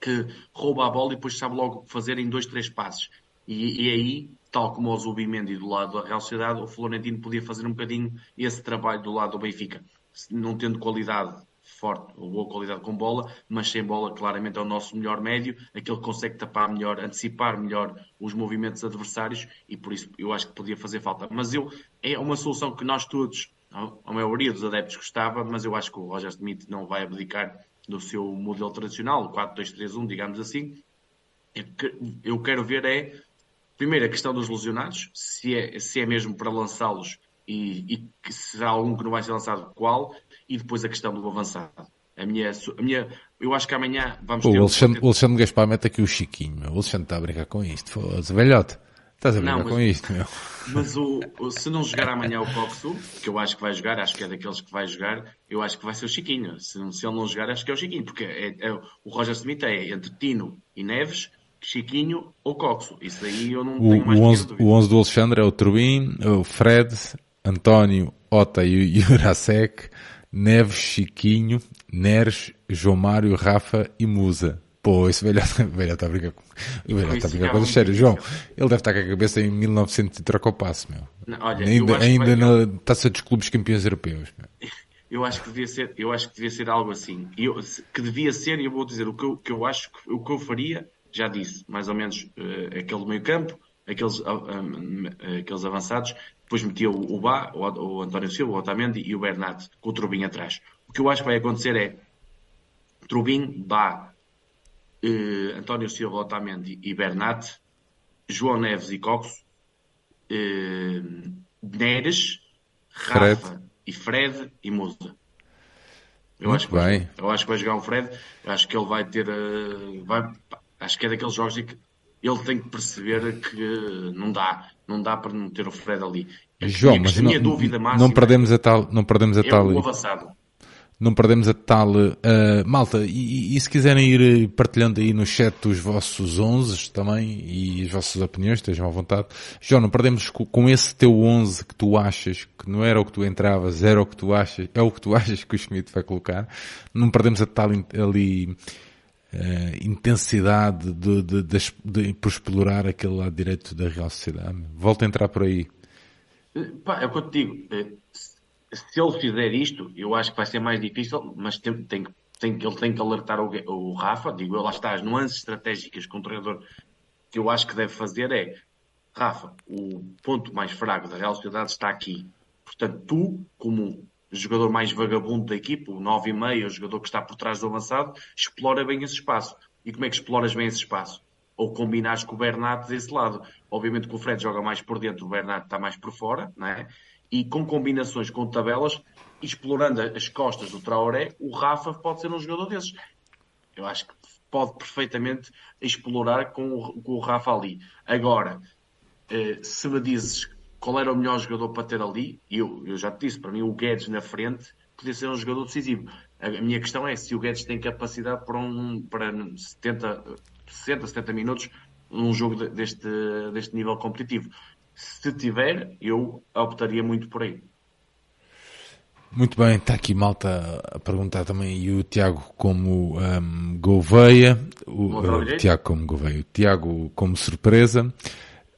que rouba a bola e depois sabe logo fazer em dois, três passes. E, e aí, tal como o Zubimendi do lado da Real Sociedade, o Florentino podia fazer um bocadinho esse trabalho do lado do Benfica. Não tendo qualidade forte ou boa qualidade com bola, mas sem bola claramente é o nosso melhor médio, aquele que consegue tapar melhor, antecipar melhor os movimentos adversários e por isso eu acho que podia fazer falta. Mas eu é uma solução que nós todos, a maioria dos adeptos gostava, mas eu acho que o Roger Smith não vai abdicar do seu modelo tradicional, o 4-2-3-1, digamos assim. Eu quero ver é primeiro a questão dos lesionados, se é, se é mesmo para lançá-los e, e que será algum que não vai ser lançado, qual, e depois a questão do avançado. A minha, a minha, eu acho que amanhã vamos ter. O Alexandre, um... o Alexandre Gaspar mete aqui o Chiquinho, meu. O Alexandre está a brincar com isto. Foda-se, velhote. Estás a brincar não, mas, com isto, meu. Mas o, o, se não jogar amanhã o Coxo, que eu acho que vai jogar, acho que é daqueles que vai jogar, eu acho que vai ser o Chiquinho. Se, se ele não jogar, acho que é o Chiquinho, porque é, é, o Roger Smith é entre Tino e Neves, Chiquinho ou Coxo. Isso aí eu não o, tenho mais o 11, o 11 do Alexandre é o Turbin, o Fred, António, Ota e o Jurasek. Neves, Chiquinho, Neres, João Mário, Rafa e Musa. Pô, esse velho, [laughs] está a brincar com, está a brincar com coisas sérias. João, ele deve estar com a cabeça em 1900 e troca o passo, meu. Não, olha, ainda ainda vai... na taça dos clubes campeões europeus, meu. [laughs] Eu acho que devia ser, eu acho que devia ser algo assim. Eu, que devia ser, e eu vou dizer o que eu, que eu acho, o que eu faria, já disse, mais ou menos uh, aquele meio campo, aqueles, uh, uh, aqueles avançados, depois metia o, o Bá, o, o, António Silva, o Otamendi e o Bernat com o Trubin atrás. O que eu acho que vai acontecer é Trubin, Bá, eh, António Silva, Otamendi e Bernat, João Neves e Coxo, eh, Neres, Rafa Fred. e Fred e Musa. Eu acho, que bem. Vai, eu acho que vai jogar o Fred. Acho que ele vai ter. Uh, vai, acho que é daqueles jogos em que ele tem que perceber que não dá, não dá para não ter o Fred ali. João, mas não, dúvida máxima não perdemos a tal, não perdemos a é tal, avançado. não perdemos a tal, uh, malta, e, e, se quiserem ir partilhando aí no chat os vossos 11 também e as vossas opiniões, estejam à vontade. João, não perdemos com, com esse teu 11 que tu achas que não era o que tu entravas, era o que tu achas, é o que tu [laughs] achas que o Schmidt vai colocar. Não perdemos a tal ali, uh, intensidade de, de, de, de, por explorar aquele lado direito da Real Sociedade. Volta a entrar por aí. Pá, é o que eu te digo. Eh, se ele fizer isto, eu acho que vai ser mais difícil, mas tem, tem, tem, ele tem que alertar o, o Rafa, digo eu, lá está, as nuances estratégicas que um treinador que eu acho que deve fazer é Rafa, o ponto mais fraco da Real Sociedade está aqui. Portanto, tu, como jogador mais vagabundo da equipe, o 9,5, o jogador que está por trás do avançado, explora bem esse espaço. E como é que exploras bem esse espaço? Ou combinares com o Bernat desse lado. Obviamente que o Fred joga mais por dentro, o Bernat está mais por fora, não é? e com combinações com tabelas, explorando as costas do Traoré, o Rafa pode ser um jogador desses. Eu acho que pode perfeitamente explorar com o, com o Rafa ali. Agora, eh, se me dizes qual era o melhor jogador para ter ali, eu, eu já te disse, para mim o Guedes na frente podia ser um jogador decisivo. A minha questão é se o Guedes tem capacidade para, um, para 70, 60, 70 minutos num jogo deste, deste nível competitivo. Se tiver, eu optaria muito por aí. Muito bem, está aqui malta a perguntar também e o Tiago como um, Gouveia, o, o Tiago como Gouveia, o Tiago como surpresa.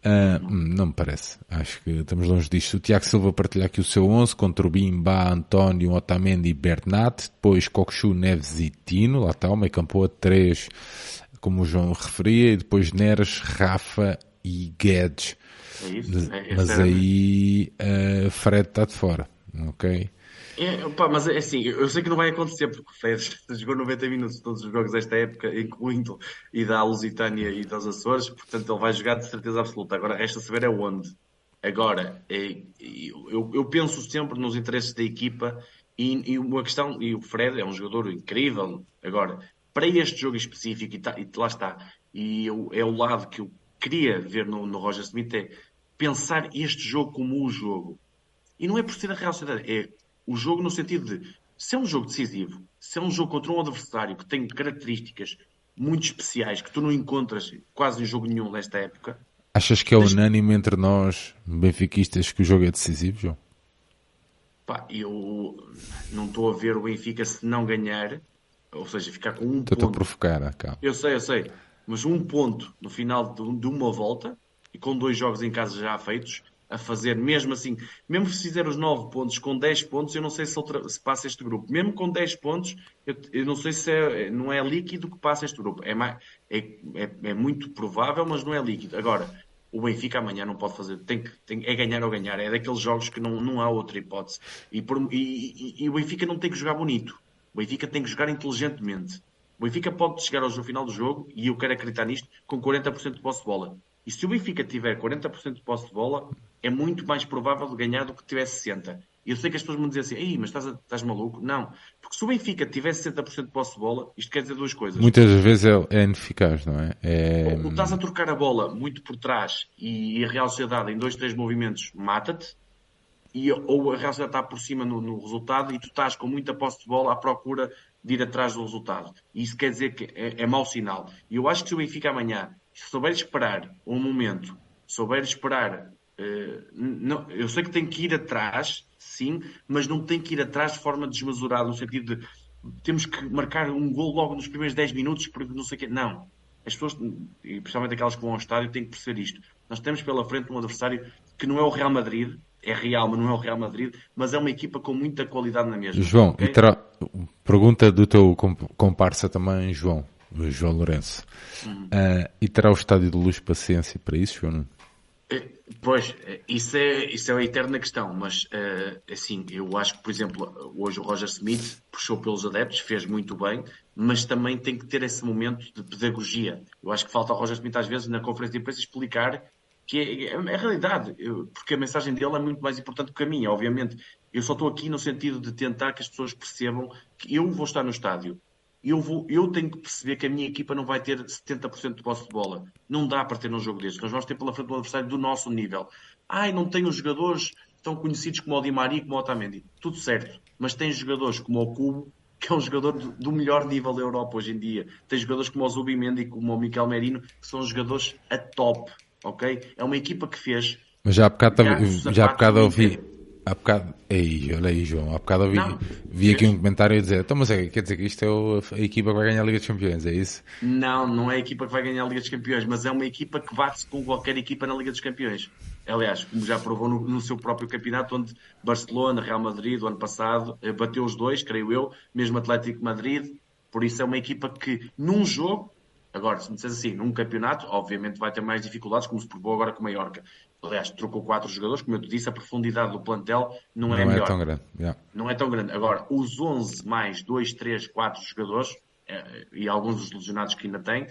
Uh, não me parece. Acho que estamos longe disto. O Tiago Silva partilha aqui o seu 11 com Turbin, Bá, António, Otamendi e Bernat. Depois Coxu, Neves e Tino. Lá está, o meio campo a 3, como o João referia. E depois Neres, Rafa e Guedes. É isso. É, Mas é aí uh, Fred está de fora. Ok? É, mas é assim, eu sei que não vai acontecer porque o Fred [laughs] jogou 90 minutos todos os jogos desta época, incluindo e da Lusitânia e das Açores, portanto ele vai jogar de certeza absoluta. Agora resta saber é onde. Agora, é, eu, eu, penso sempre nos interesses da equipa e, e, uma questão, e o Fred é um jogador incrível. Agora, para este jogo específico, e, tá, e lá está, e eu, é o lado que eu queria ver no, no Roger Smith, é pensar este jogo como o jogo. E não é por ser a Real Sociedade, é o jogo no sentido de se é um jogo decisivo, se é um jogo contra um adversário que tem características muito especiais que tu não encontras quase em jogo nenhum nesta época. Achas que é unânime entre nós, benfiquistas, que o jogo é decisivo, João? Pá, eu não estou a ver o Benfica se não ganhar, ou seja, ficar com um Estou ponto. a provocar, acá. Eu sei, eu sei, mas um ponto no final de uma volta e com dois jogos em casa já feitos, a fazer, mesmo assim, mesmo se fizer os 9 pontos com 10 pontos, eu não sei se, outra, se passa este grupo. Mesmo com 10 pontos, eu, eu não sei se é, não é líquido que passa este grupo. É, mais, é, é, é, muito provável, mas não é líquido. Agora, o Benfica amanhã não pode fazer, tem que, tem, é ganhar ou ganhar. É daqueles jogos que não, não há outra hipótese. E, por, e, e, e o Benfica não tem que jogar bonito. O Benfica tem que jogar inteligentemente. O Benfica pode chegar ao final do jogo, e eu quero acreditar nisto, com 40% de posse de bola. E se o Benfica tiver 40% de posse de bola, é muito mais provável de ganhar do que tivesse 60%. E eu sei que as pessoas me dizem assim, mas estás, estás maluco? Não. Porque se o Benfica tivesse 60% de posse de bola, isto quer dizer duas coisas. Muitas vezes é, é ineficaz, não é? é... Ou, ou estás a trocar a bola muito por trás e a Real Sociedade em dois, três movimentos mata-te, e, ou a Real Sociedade está por cima no, no, resultado e tu estás com muita posse de bola à procura de ir atrás do resultado. E isso quer dizer que é, é mau sinal. E eu acho que se o Benfica amanhã, se souber esperar um momento, souber esperar eh, não, eu sei que tem que ir atrás, sim, mas não tem que ir atrás de forma desmesurada, no sentido de temos que marcar um gol logo nos primeiros 10 minutos, porque não sei o quê. Não. As pessoas, e principalmente aquelas que vão ao estádio, têm que perceber isto. Nós temos pela frente um adversário que não é o Real Madrid, é real, mas não é o Real Madrid, mas é uma equipa com muita qualidade na mesma. João, okay? terá, pergunta do teu comparsa também, João, João Lourenço. Uhum. Uh, e terá o estádio de luz paciência para isso, João? Pois, isso é, isso é a eterna questão, mas uh, assim, eu acho que, por exemplo, hoje o Roger Smith puxou pelos adeptos, fez muito bem, mas também tem que ter esse momento de pedagogia. Eu acho que falta ao Roger Smith, às vezes, na conferência de imprensa, explicar que é, é, é a realidade, porque a mensagem dele é muito mais importante que a minha, obviamente. Eu só estou aqui no sentido de tentar que as pessoas percebam que eu vou estar no estádio eu, vou, eu tenho que perceber que a minha equipa não vai ter 70% de posse de bola. Não dá para ter num jogo destes. Nós vamos ter pela frente um adversário do nosso nível. Ai, não tenho jogadores tão conhecidos como o Di Maria e como o Otamendi. Tudo certo. Mas tem jogadores como o Cubo, que é um jogador do, do melhor nível da Europa hoje em dia. Tem jogadores como o Zubimendi e como o Miquel Merino, que são jogadores a top. Ok? É uma equipa que fez. Mas já há bocado, já há bocado ouvi, Há bocado, ei, olha aí, João, há bocado vi, vi aqui um comentário a dizer, então, mas é, quer dizer que isto é a equipa que vai ganhar a Liga dos Campeões, é isso? Não, não é a equipa que vai ganhar a Liga dos Campeões, mas é uma equipa que bate-se com qualquer equipa na Liga dos Campeões. Aliás, como já provou no, no, seu próprio campeonato, onde Barcelona, Real Madrid, o ano passado, eh, bateu os dois, creio eu, mesmo Atlético Madrid, por isso é uma equipa que, num jogo, Agora, se me disseres assim, num campeonato, obviamente vai ter mais dificuldades, como se provou agora com o Mallorca. Aliás, trocou quatro jogadores, como eu te disse, a profundidade do plantel não, não é, é melhor. tão grande. Yeah. Não é tão grande. Agora, os 11 mais 2, 3, 4 jogadores, eh, e alguns dos lesionados que ainda têm,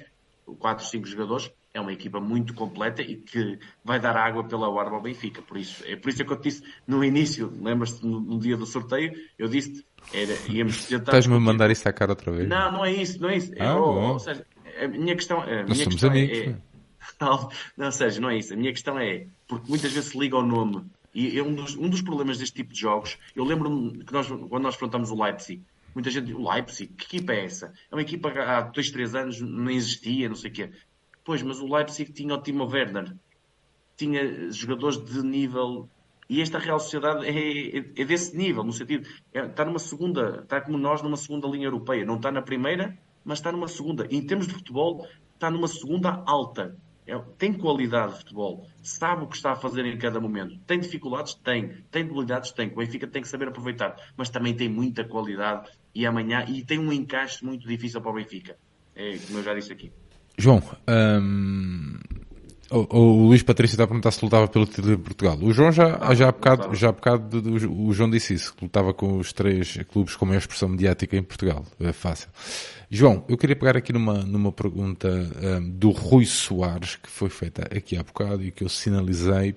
4, 5 jogadores, é uma equipa muito completa e que vai dar água pela barba ao Benfica. Por isso, é por isso que eu te disse no início, lembras-te no, no, dia do sorteio, eu disse era, íamos [laughs] tentar. Estás-me a mandar isso à cara outra vez? Não, não é isso, não é isso. É, ah, ou, ou, seja, a minha questão, a minha Nós somos questão é- amigos. É, [laughs] não, não, Sérgio, não é isso. A minha questão é, porque muitas vezes se liga ao nome, e é um dos, um dos problemas deste tipo de jogos, eu lembro-me que nós, quando nós enfrentamos o Leipzig, muita gente, o Leipzig, que equipa é essa? É uma equipa que há dois, três anos não existia, não sei o quê. Pois, mas o Leipzig tinha o Timo Werner, tinha jogadores de nível. E esta Real Sociedade é, é, é desse nível, no sentido, é, está numa segunda, está como nós numa segunda linha europeia, não está na primeira, mas está numa segunda. E em termos de futebol, está numa segunda alta. É, tem qualidade de futebol, sabe o que está a fazer em cada momento. Tem dificuldades? Tem. Tem debilidades? Tem. O Benfica tem que saber aproveitar, mas também tem muita qualidade e amanhã e tem um encaixe muito difícil para o Benfica. É como eu já disse aqui. João, um, o, o, Luís Patrício está a perguntar se lutava pelo título de Portugal. O João já, ah, já há bocado, já há bocado o João disse isso, que lutava com os três clubes com maior expressão mediática em Portugal. É fácil. João, eu queria pegar aqui numa, numa pergunta um, do Rui Soares, que foi feita aqui há bocado e que eu sinalizei,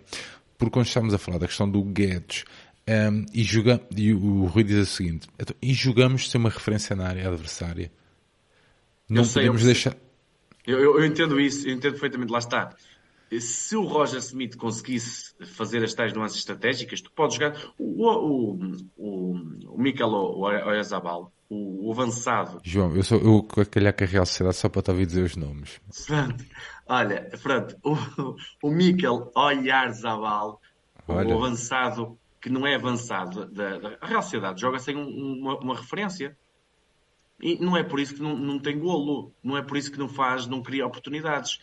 porque quando estamos a falar da questão do Guedes, um, e, julga, e o Rui diz o seguinte, então, e jogamos sem uma referência na área adversária? Não eu podemos sei, deixar... Eu, eu, eu, entendo isso, eu entendo perfeitamente, lá está. Se o Roger Smith conseguisse fazer as tais nuances estratégicas, tu podes jogar. O, o, o, o Mikel Oyazabal, o, o avançado. João, eu sou eu calhar com a Real Sociedade só para te ouvir dizer os nomes. Pronto, olha, pronto, o, o Mikel Oyarzabal, o avançado que não é avançado da, da a Real Sociedade, joga sem um, uma, uma referência. E não é por isso que não, não tem golo, não é por isso que não faz, não cria oportunidades.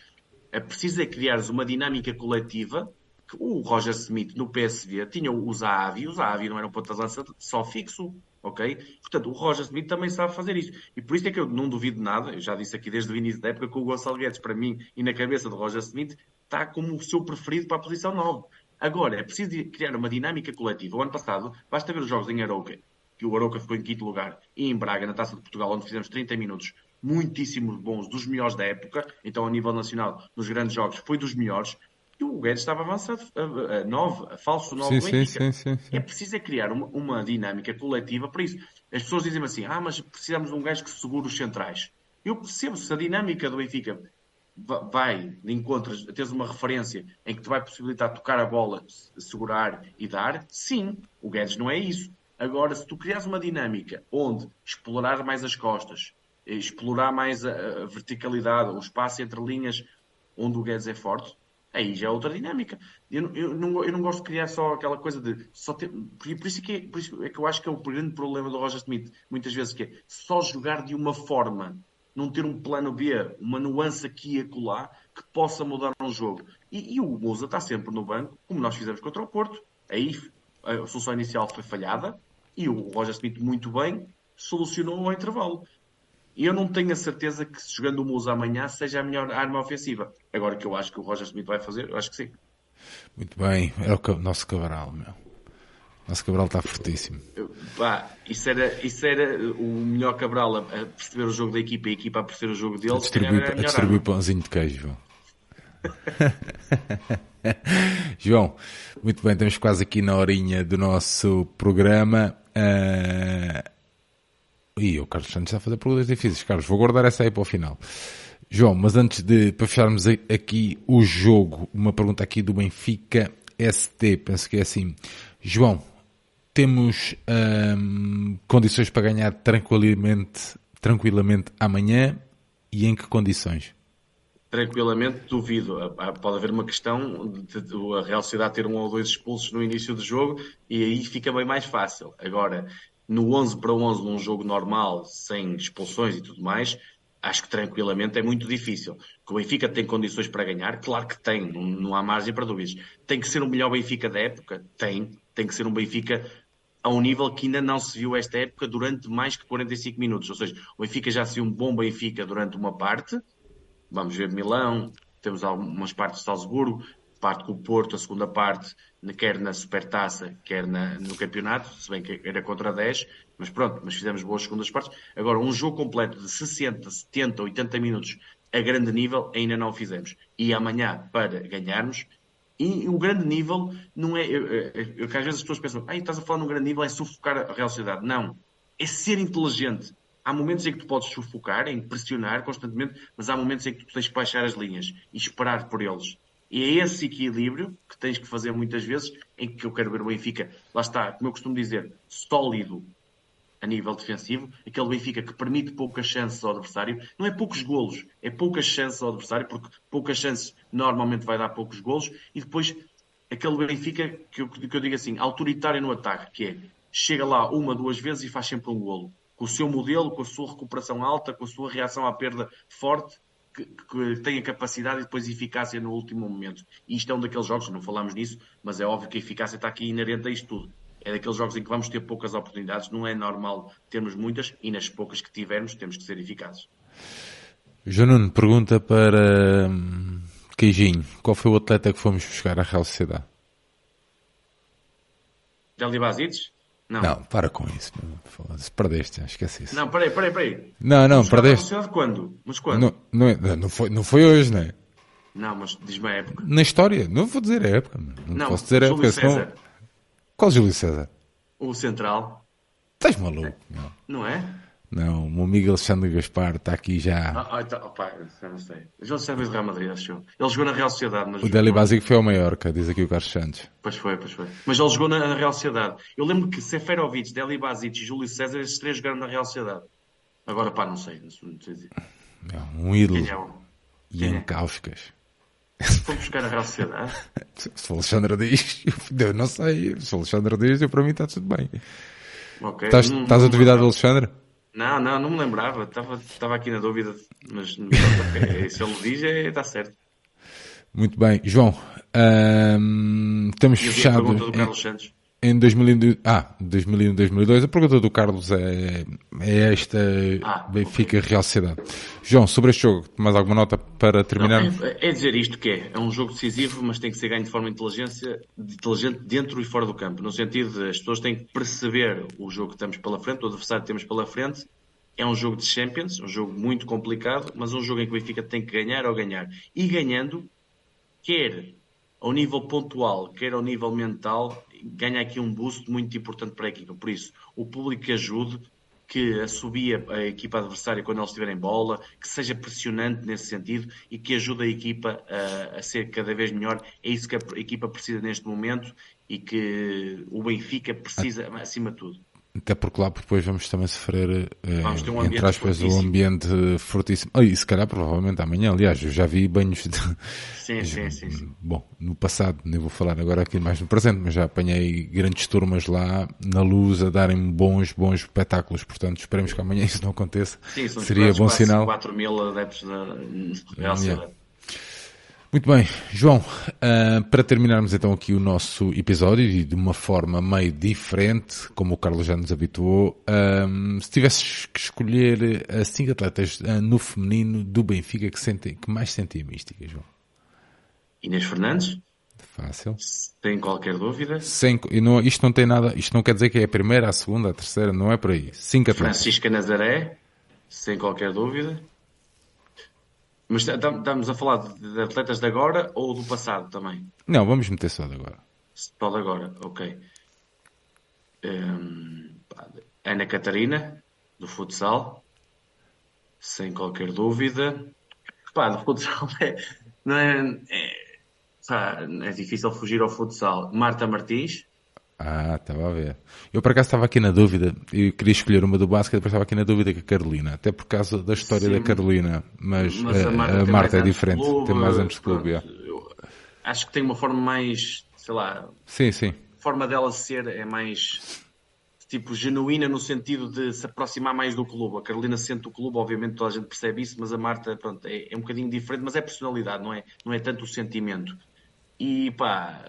É preciso é criares uma dinâmica coletiva. Que o Roger Smith no PSV tinha o Zahavi, o Zahavi não era um ponta lança só fixo, ok? Portanto, o Roger Smith também sabe fazer isso. E por isso é que eu não duvido nada, eu já disse aqui desde o início da época que o Gonçalo Guedes, para mim, e na cabeça do Roger Smith, está como o seu preferido para a posição 9. Agora, é preciso criar uma dinâmica coletiva. O ano passado, basta ver os jogos em Arouca, que o Arouca ficou em quinto lugar, e em Braga, na Taça de Portugal, onde fizemos 30 minutos muitíssimos bons, dos melhores da época, então a nível nacional, nos grandes jogos, foi dos melhores, e o Guedes estava avançado a, a, nove, a falso 9 sim, sim, sim, É preciso é criar uma, uma, dinâmica coletiva para isso. As pessoas dizem assim, ah, mas precisamos de um gajo que segure os centrais. Eu percebo se a dinâmica do Benfica vai de encontros, tens uma referência em que te vai possibilitar tocar a bola, segurar e dar, sim, o Guedes não é isso. Agora, se tu crias uma dinâmica onde explorar mais as costas, explorar mais a, a verticalidade, o espaço entre linhas onde o Guedes é forte, aí já é outra dinâmica. Eu, eu, não, eu não gosto de criar só aquela coisa de só ter. Por, isso é que é, por isso é que eu acho que é o grande problema do Roger Smith, muitas vezes, que é só jogar de uma forma não ter um plano B, uma nuance aqui e acolá que possa mudar um jogo. E, e o Musa está sempre no banco, como nós fizemos contra o Porto. Aí a solução inicial foi falhada e o Roger Smith, muito bem, solucionou ao intervalo. E eu não tenho a certeza que jogando o Musa amanhã seja a melhor arma ofensiva. Agora que eu acho que o Roger Smith vai fazer, eu acho que sim. Muito bem, é o nosso Cabral, meu. Nosso Cabral está fortíssimo. Pá, isso era, isso era o melhor Cabral a, perceber o jogo da equipa e a equipa a perceber o jogo dele. A distribuir, a distribuir pãozinho de queijo, João. [laughs] João, muito bem, estamos quase aqui na horinha do nosso programa. Uh... Ih, o Carlos Santos está a fazer perguntas difíceis. Carlos, vou guardar essa aí para o final. João, mas antes de, para fecharmos aqui o jogo, uma pergunta aqui do Benfica ST, penso que é assim. João, temos hum, condições para ganhar tranquilamente, tranquilamente amanhã e em que condições? Tranquilamente, duvido. Pode haver uma questão de a Real ter um ou dois expulsos no início do jogo e aí fica bem mais fácil. Agora, no 11 para 11, num jogo normal, sem expulsões e tudo mais, acho que tranquilamente é muito difícil. Que o Benfica tem condições para ganhar? Claro que tem, não, não há margem para dúvidas. Tem que ser o melhor Benfica da época? Tem. Tem que ser um Benfica a um nível que ainda não se viu esta época durante mais que 45 minutos. Ou seja, o Benfica já se viu um bom Benfica durante uma parte. Vamos ver Milão, temos algumas partes de Salzburgo, parte com o Porto, a segunda parte, quer na Supertaça, quer na, no campeonato, se bem que era contra 10, mas pronto, mas fizemos boas segundas partes. Agora, um jogo completo de 60, 70, 80 minutos a grande nível ainda não fizemos. E amanhã, para ganharmos, e o grande nível não é. Eu, eu, eu, às vezes as pessoas pensam, ah, estás a falar num grande nível, é sufocar a Real Sociedade. Não. É ser inteligente. Há momentos em que tu podes sufocar, em pressionar constantemente, mas há momentos em que tu tens que baixar as linhas e esperar por eles. E é esse equilíbrio que tens que fazer muitas vezes, em que eu quero ver o Benfica, lá está, como eu costumo dizer, sólido a nível defensivo, aquele Benfica que permite poucas chances ao adversário, não é poucos golos, é poucas chances ao adversário, porque poucas chances normalmente vai dar poucos golos, e depois aquele Benfica que eu, que eu digo assim, autoritário no ataque, que é chega lá uma, duas vezes e faz sempre um golo. Com o seu modelo, com a sua recuperação alta, com a sua reação à perda forte, que, que tem a capacidade e depois eficácia no último momento. E isto é um daqueles jogos, não falamos nisso, mas é óbvio que a eficácia está aqui inerente a isto tudo. É daqueles jogos em que vamos ter poucas oportunidades, não é normal termos muitas e nas poucas que tivermos temos que ser eficazes. João Nuno pergunta para hum, Queijinho: qual foi o atleta que fomos buscar à Real Sociedade? Deli Basites? Não. não, para com isso. Perdeste, esquece isso. Não, peraí, peraí, peraí. Não, não, perdeste. quando? Mas quando? Não, não, é, não, foi, não foi hoje, não é? Não, mas diz-me a época. Na história, não vou dizer a época. Não, não posso dizer a época. Senão... Qual Júlio César? O Central. Estás maluco? Não, não é? Não, o meu amigo Alexandre Gaspar está aqui já. Ah, ah, então, opa, não sei. Veio do Real Madrid, acho Ele jogou na Real Sociedade. o Deli Básico foi ao Maiorca, diz aqui o Carlos Santos. Pois foi, pois foi. Mas ele jogou na Real Sociedade. Eu lembro que Seferovic, Deli Basic e Júlio César, esses três jogaram na Real Sociedade. Agora, pá, não sei. Não sei dizer. Um ídolo. Quem é o... Ian é? Buscar a Real Sociedade. [laughs] Se o Alexandre diz, eu não sei. Se o Alexandre diz, eu, para mim está tudo bem. Okay. Estás, estás a duvidar do Alexandre? Não, não, não me lembrava. Estava, estava aqui na dúvida, mas okay. se ele diz, é, está certo. Muito bem, João. Um, estamos fechados. do Carlos Santos em 2001, ah, 2001, 2002, a pergunta do Carlos é, é esta ah, Benfica okay. Real Sociedade. João, sobre este jogo, mais alguma nota para terminar? Não, é, é, dizer isto que é, é um jogo decisivo, mas tem que ser ganho de forma inteligência, inteligente dentro e fora do campo, no sentido de as pessoas têm que perceber o jogo que estamos pela frente, o adversário que temos pela frente, é um jogo de Champions, um jogo muito complicado, mas um jogo em que o Benfica tem que ganhar ou ganhar. E ganhando, quer ao nível pontual, quer ao nível mental, ganha aqui um boost muito importante para a equipa. Por isso, o público que ajude, que assobia a equipa adversária quando eles estiverem bola, que seja pressionante nesse sentido e que ajude a equipa a, a, ser cada vez melhor. É isso que a equipa precisa neste momento e que o Benfica precisa acima de tudo. Até porque lá depois vamos também sofrer, eh, vamos um entre aspas, um ambiente fortíssimo. Oh, e se calhar provavelmente amanhã, aliás, eu já vi banhos de... [laughs] Sim, sim, sim, sim. Bom, no passado, nem vou falar agora aqui mais no presente, mas já apanhei grandes turmas lá na luz a darem bons, bons espetáculos. Portanto, esperemos que amanhã isso não aconteça. Sim, Seria bom sinal. 4 mil adeptos da. Muito bem, João, uh, para terminarmos então aqui o nosso episódio e de uma forma meio diferente, como o Carlos já nos habituou, um, ah, se tivesses que escolher as cinco atletas uh, no feminino do Benfica que, sentem, que mais sentem a mística, João? Inês Fernandes. Fácil. Sem qualquer dúvida. Sem, não, isto não tem nada, isto não quer dizer que é a primeira, a segunda, a terceira, não é por aí. Cinco atletas. Francisca Nazaré, sem qualquer dúvida. Mas estamos a falar de atletas de agora ou do passado também? Não, vamos meter só de agora. Só de agora, ok. Um, Ana Catarina, do futsal, sem qualquer dúvida. Pá, do futsal [laughs] é, não é, é, pá, é difícil fugir ao futsal. Marta Martins, ah, estava a ver. Eu por acaso estava aqui na dúvida, eu queria escolher uma do basquete, depois estava aqui na dúvida com a Carolina, até por causa da história Sim, da Carolina, mas, mas a, a, Marta, a Marta é diferente, clube, tem mais anos de clube. É. Acho que tem uma forma mais, sei lá. Sim, sim. A forma dela ser é mais tipo genuína no sentido de se aproximar mais do clube. A Carolina sente o clube, obviamente toda a gente percebe isso, mas a Marta pronto, é, é um bocadinho diferente, mas é personalidade, não é, não é tanto o sentimento. E pá,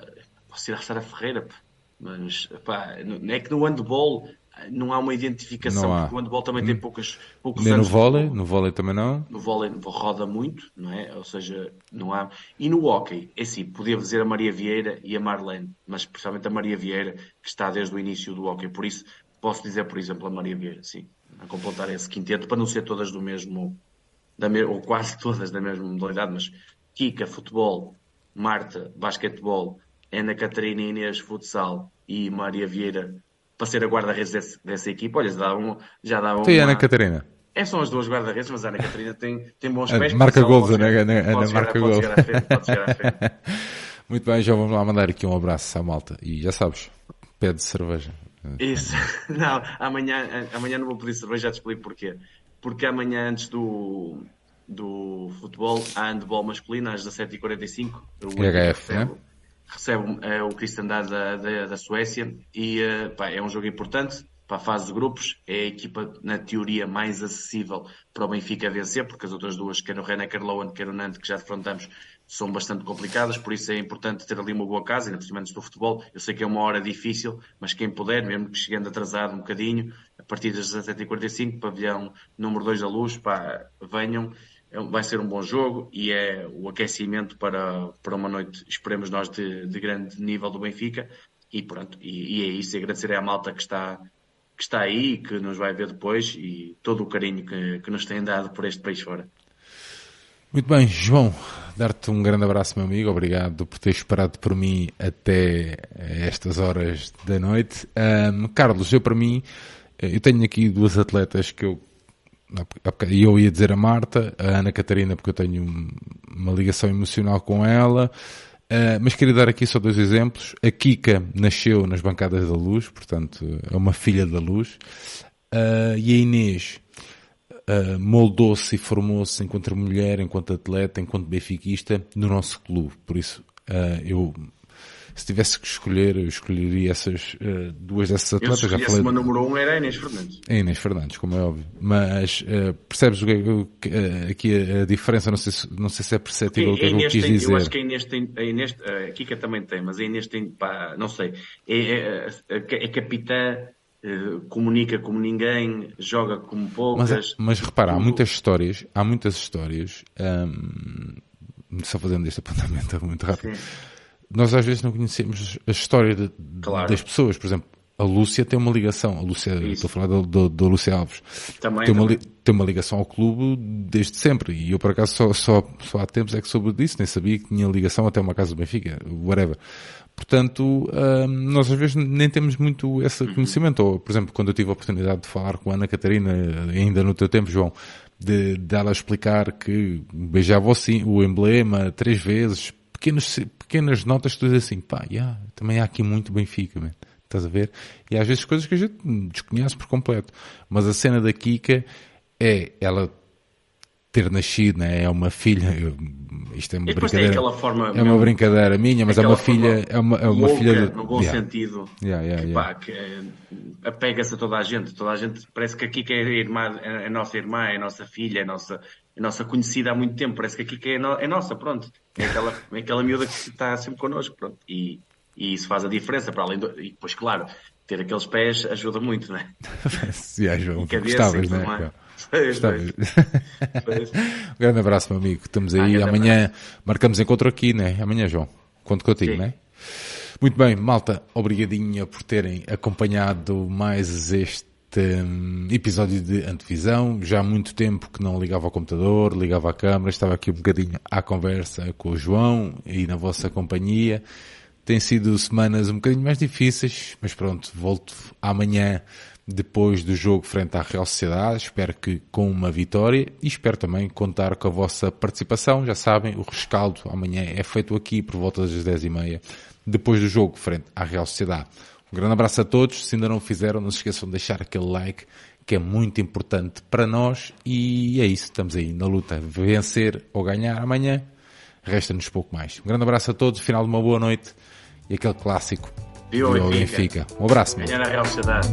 posso ir à Sara Ferreira, pá mas pá, é que no handball não há uma identificação, há. porque o handball também tem poucas, poucos Nem anos. no vôlei, no vôlei também não. No vôlei roda muito, não é? Ou seja, não há. E no hockey, é assim, podia dizer a Maria Vieira e a Marlene, mas especialmente a Maria Vieira, que está desde o início do hockey. Por isso, posso dizer, por exemplo, a Maria Vieira, sim, a completar esse quinteto, para não ser todas do mesmo, da ou quase todas da mesma modalidade, mas Kika, futebol, Marta, basquetebol, Ana Catarina Inês, futsal e Maria Vieira para ser a guarda-redes dessa equipa. Olha, já dá um. Já dá uma... Ana Catarina? É, são as duas guarda-redes, mas a Ana Catarina tem, tem bons pés. Marca gols, Ana, Ana, Ana marca gols. [laughs] Muito bem, já vamos lá mandar aqui um abraço à malta. E já sabes, pede cerveja. Isso. [laughs] Não, amanhã, amanhã não vou pedir cerveja, já te explico porquê. Porque amanhã, antes do, do futebol, há handball masculino, às 17h45. O HF, né? Recebe é, o Cristandad da, da, da, Suécia e uh, pá, é um jogo importante para a fase de grupos. É a equipa, na teoria, mais acessível para o Benfica vencer, porque as outras duas, quer o René, quer Lohan, quer o Nantes, que já defrontamos, são bastante complicadas, por isso é importante ter ali uma boa casa, ainda principalmente do futebol. Eu sei que é uma hora difícil, mas quem puder, mesmo que chegando atrasado um bocadinho, a partir das 17h45, pavilhão número 2 da luz, pá, venham vai ser um bom jogo e é o aquecimento para, para uma noite, esperemos nós, de, de grande nível do Benfica. E pronto, e, e é isso. E agradecer à malta que está, que está aí, que nos vai ver depois e todo o carinho que, que nos têm dado por este país fora. Muito bem, João, dar-te um grande abraço, meu amigo. Obrigado por ter esperado por mim até estas horas da noite. Um, Carlos, eu para mim, eu tenho aqui duas atletas que eu e eu ia dizer a Marta, a Ana Catarina, porque eu tenho uma ligação emocional com ela, uh, mas queria dar aqui só dois exemplos. A Kika nasceu nas bancadas da luz, portanto, é uma filha da luz, uh, e a Inês uh, moldou-se e formou-se enquanto mulher, enquanto atleta, enquanto benfiquista no nosso clube. Por isso, eu se tivesse que escolher, eu escolheria essas uh, duas dessas atletas. Eu já falei. uma número um era a Inês Fernandes. É Inês Fernandes, como é óbvio. Mas uh, percebes o que, uh, aqui a, diferença? Não sei, se, não sei se é perceptível o que eu quis tem, dizer. Eu acho que a Inês tem, a Inês, a Kika também tem, mas a Inês tem, pá, não sei, é, é, é, é capitã comunica como ninguém, joga como poucas. Mas, mas repara, há muitas histórias, há muitas histórias, um, só fazendo este apontamento muito rápido. Sim nós às vezes não conhecemos a história de, claro. das pessoas. Por exemplo, a Lúcia tem uma ligação. A Lúcia, estou a falar da Lúcia Alves. Também, tem, também. Uma, tem uma ligação ao clube desde sempre. E eu, por acaso, só, só, só há tempos é que soube disso. Nem sabia que tinha ligação até uma casa do Benfica. Whatever. Portanto, hum, nós às vezes nem temos muito esse uhum. conhecimento. Ou, por exemplo, quando eu tive a oportunidade de falar com a Ana Catarina, ainda no teu tempo, João, de, de ela explicar que beijava o, o emblema três vezes, pequenas, pequenas notas que tu dizes assim, pá, yeah, também há aqui muito Benfica, man. estás a ver? E às vezes coisas que a gente desconhece por completo. Mas a cena da Kika é ela ter nascido, né? é uma filha, isto é uma brincadeira, é uma brincadeira minha, mas é uma filha, é uma, é uma louca, filha de, no bom yeah. sentido, yeah, yeah, que, pá, que apega-se a toda a gente, toda a gente parece que a Kika é a, irmã, é a nossa irmã, é a nossa filha, é a nossa, é a nossa conhecida há muito tempo, parece que a Kika é, no, é nossa, pronto, é aquela, é aquela miúda que está sempre connosco, pronto, e, e isso faz a diferença, para além do, e depois, claro, ter aqueles pés ajuda muito, não é? [laughs] Se é, João, gostavas, não é? [laughs] um grande abraço, meu amigo. Estamos aí. Ah, Amanhã abraço. marcamos encontro aqui, né? Amanhã, João. Conto contigo, Sim. né? Muito bem, malta. Obrigadinho por terem acompanhado mais este um, episódio de antevisão. Já há muito tempo que não ligava ao computador, ligava à câmera, estava aqui um bocadinho à conversa com o João e na vossa companhia. Tem sido semanas um bocadinho mais difíceis, mas pronto, volto amanhã depois do jogo frente à Real Sociedade. Espero que com uma vitória e espero também contar com a vossa participação. Já sabem, o rescaldo amanhã é feito aqui por volta das 10h30, depois do jogo frente à Real Sociedade. Um grande abraço a todos. Se ainda não o fizeram, não se esqueçam de deixar aquele like que é muito importante para nós e é isso, estamos aí na luta. Vencer ou ganhar amanhã, resta-nos pouco mais. Um grande abraço a todos, final de uma boa noite e aquele clássico Viu Benfica. Um abraço. Ganhar a Real Sociedade.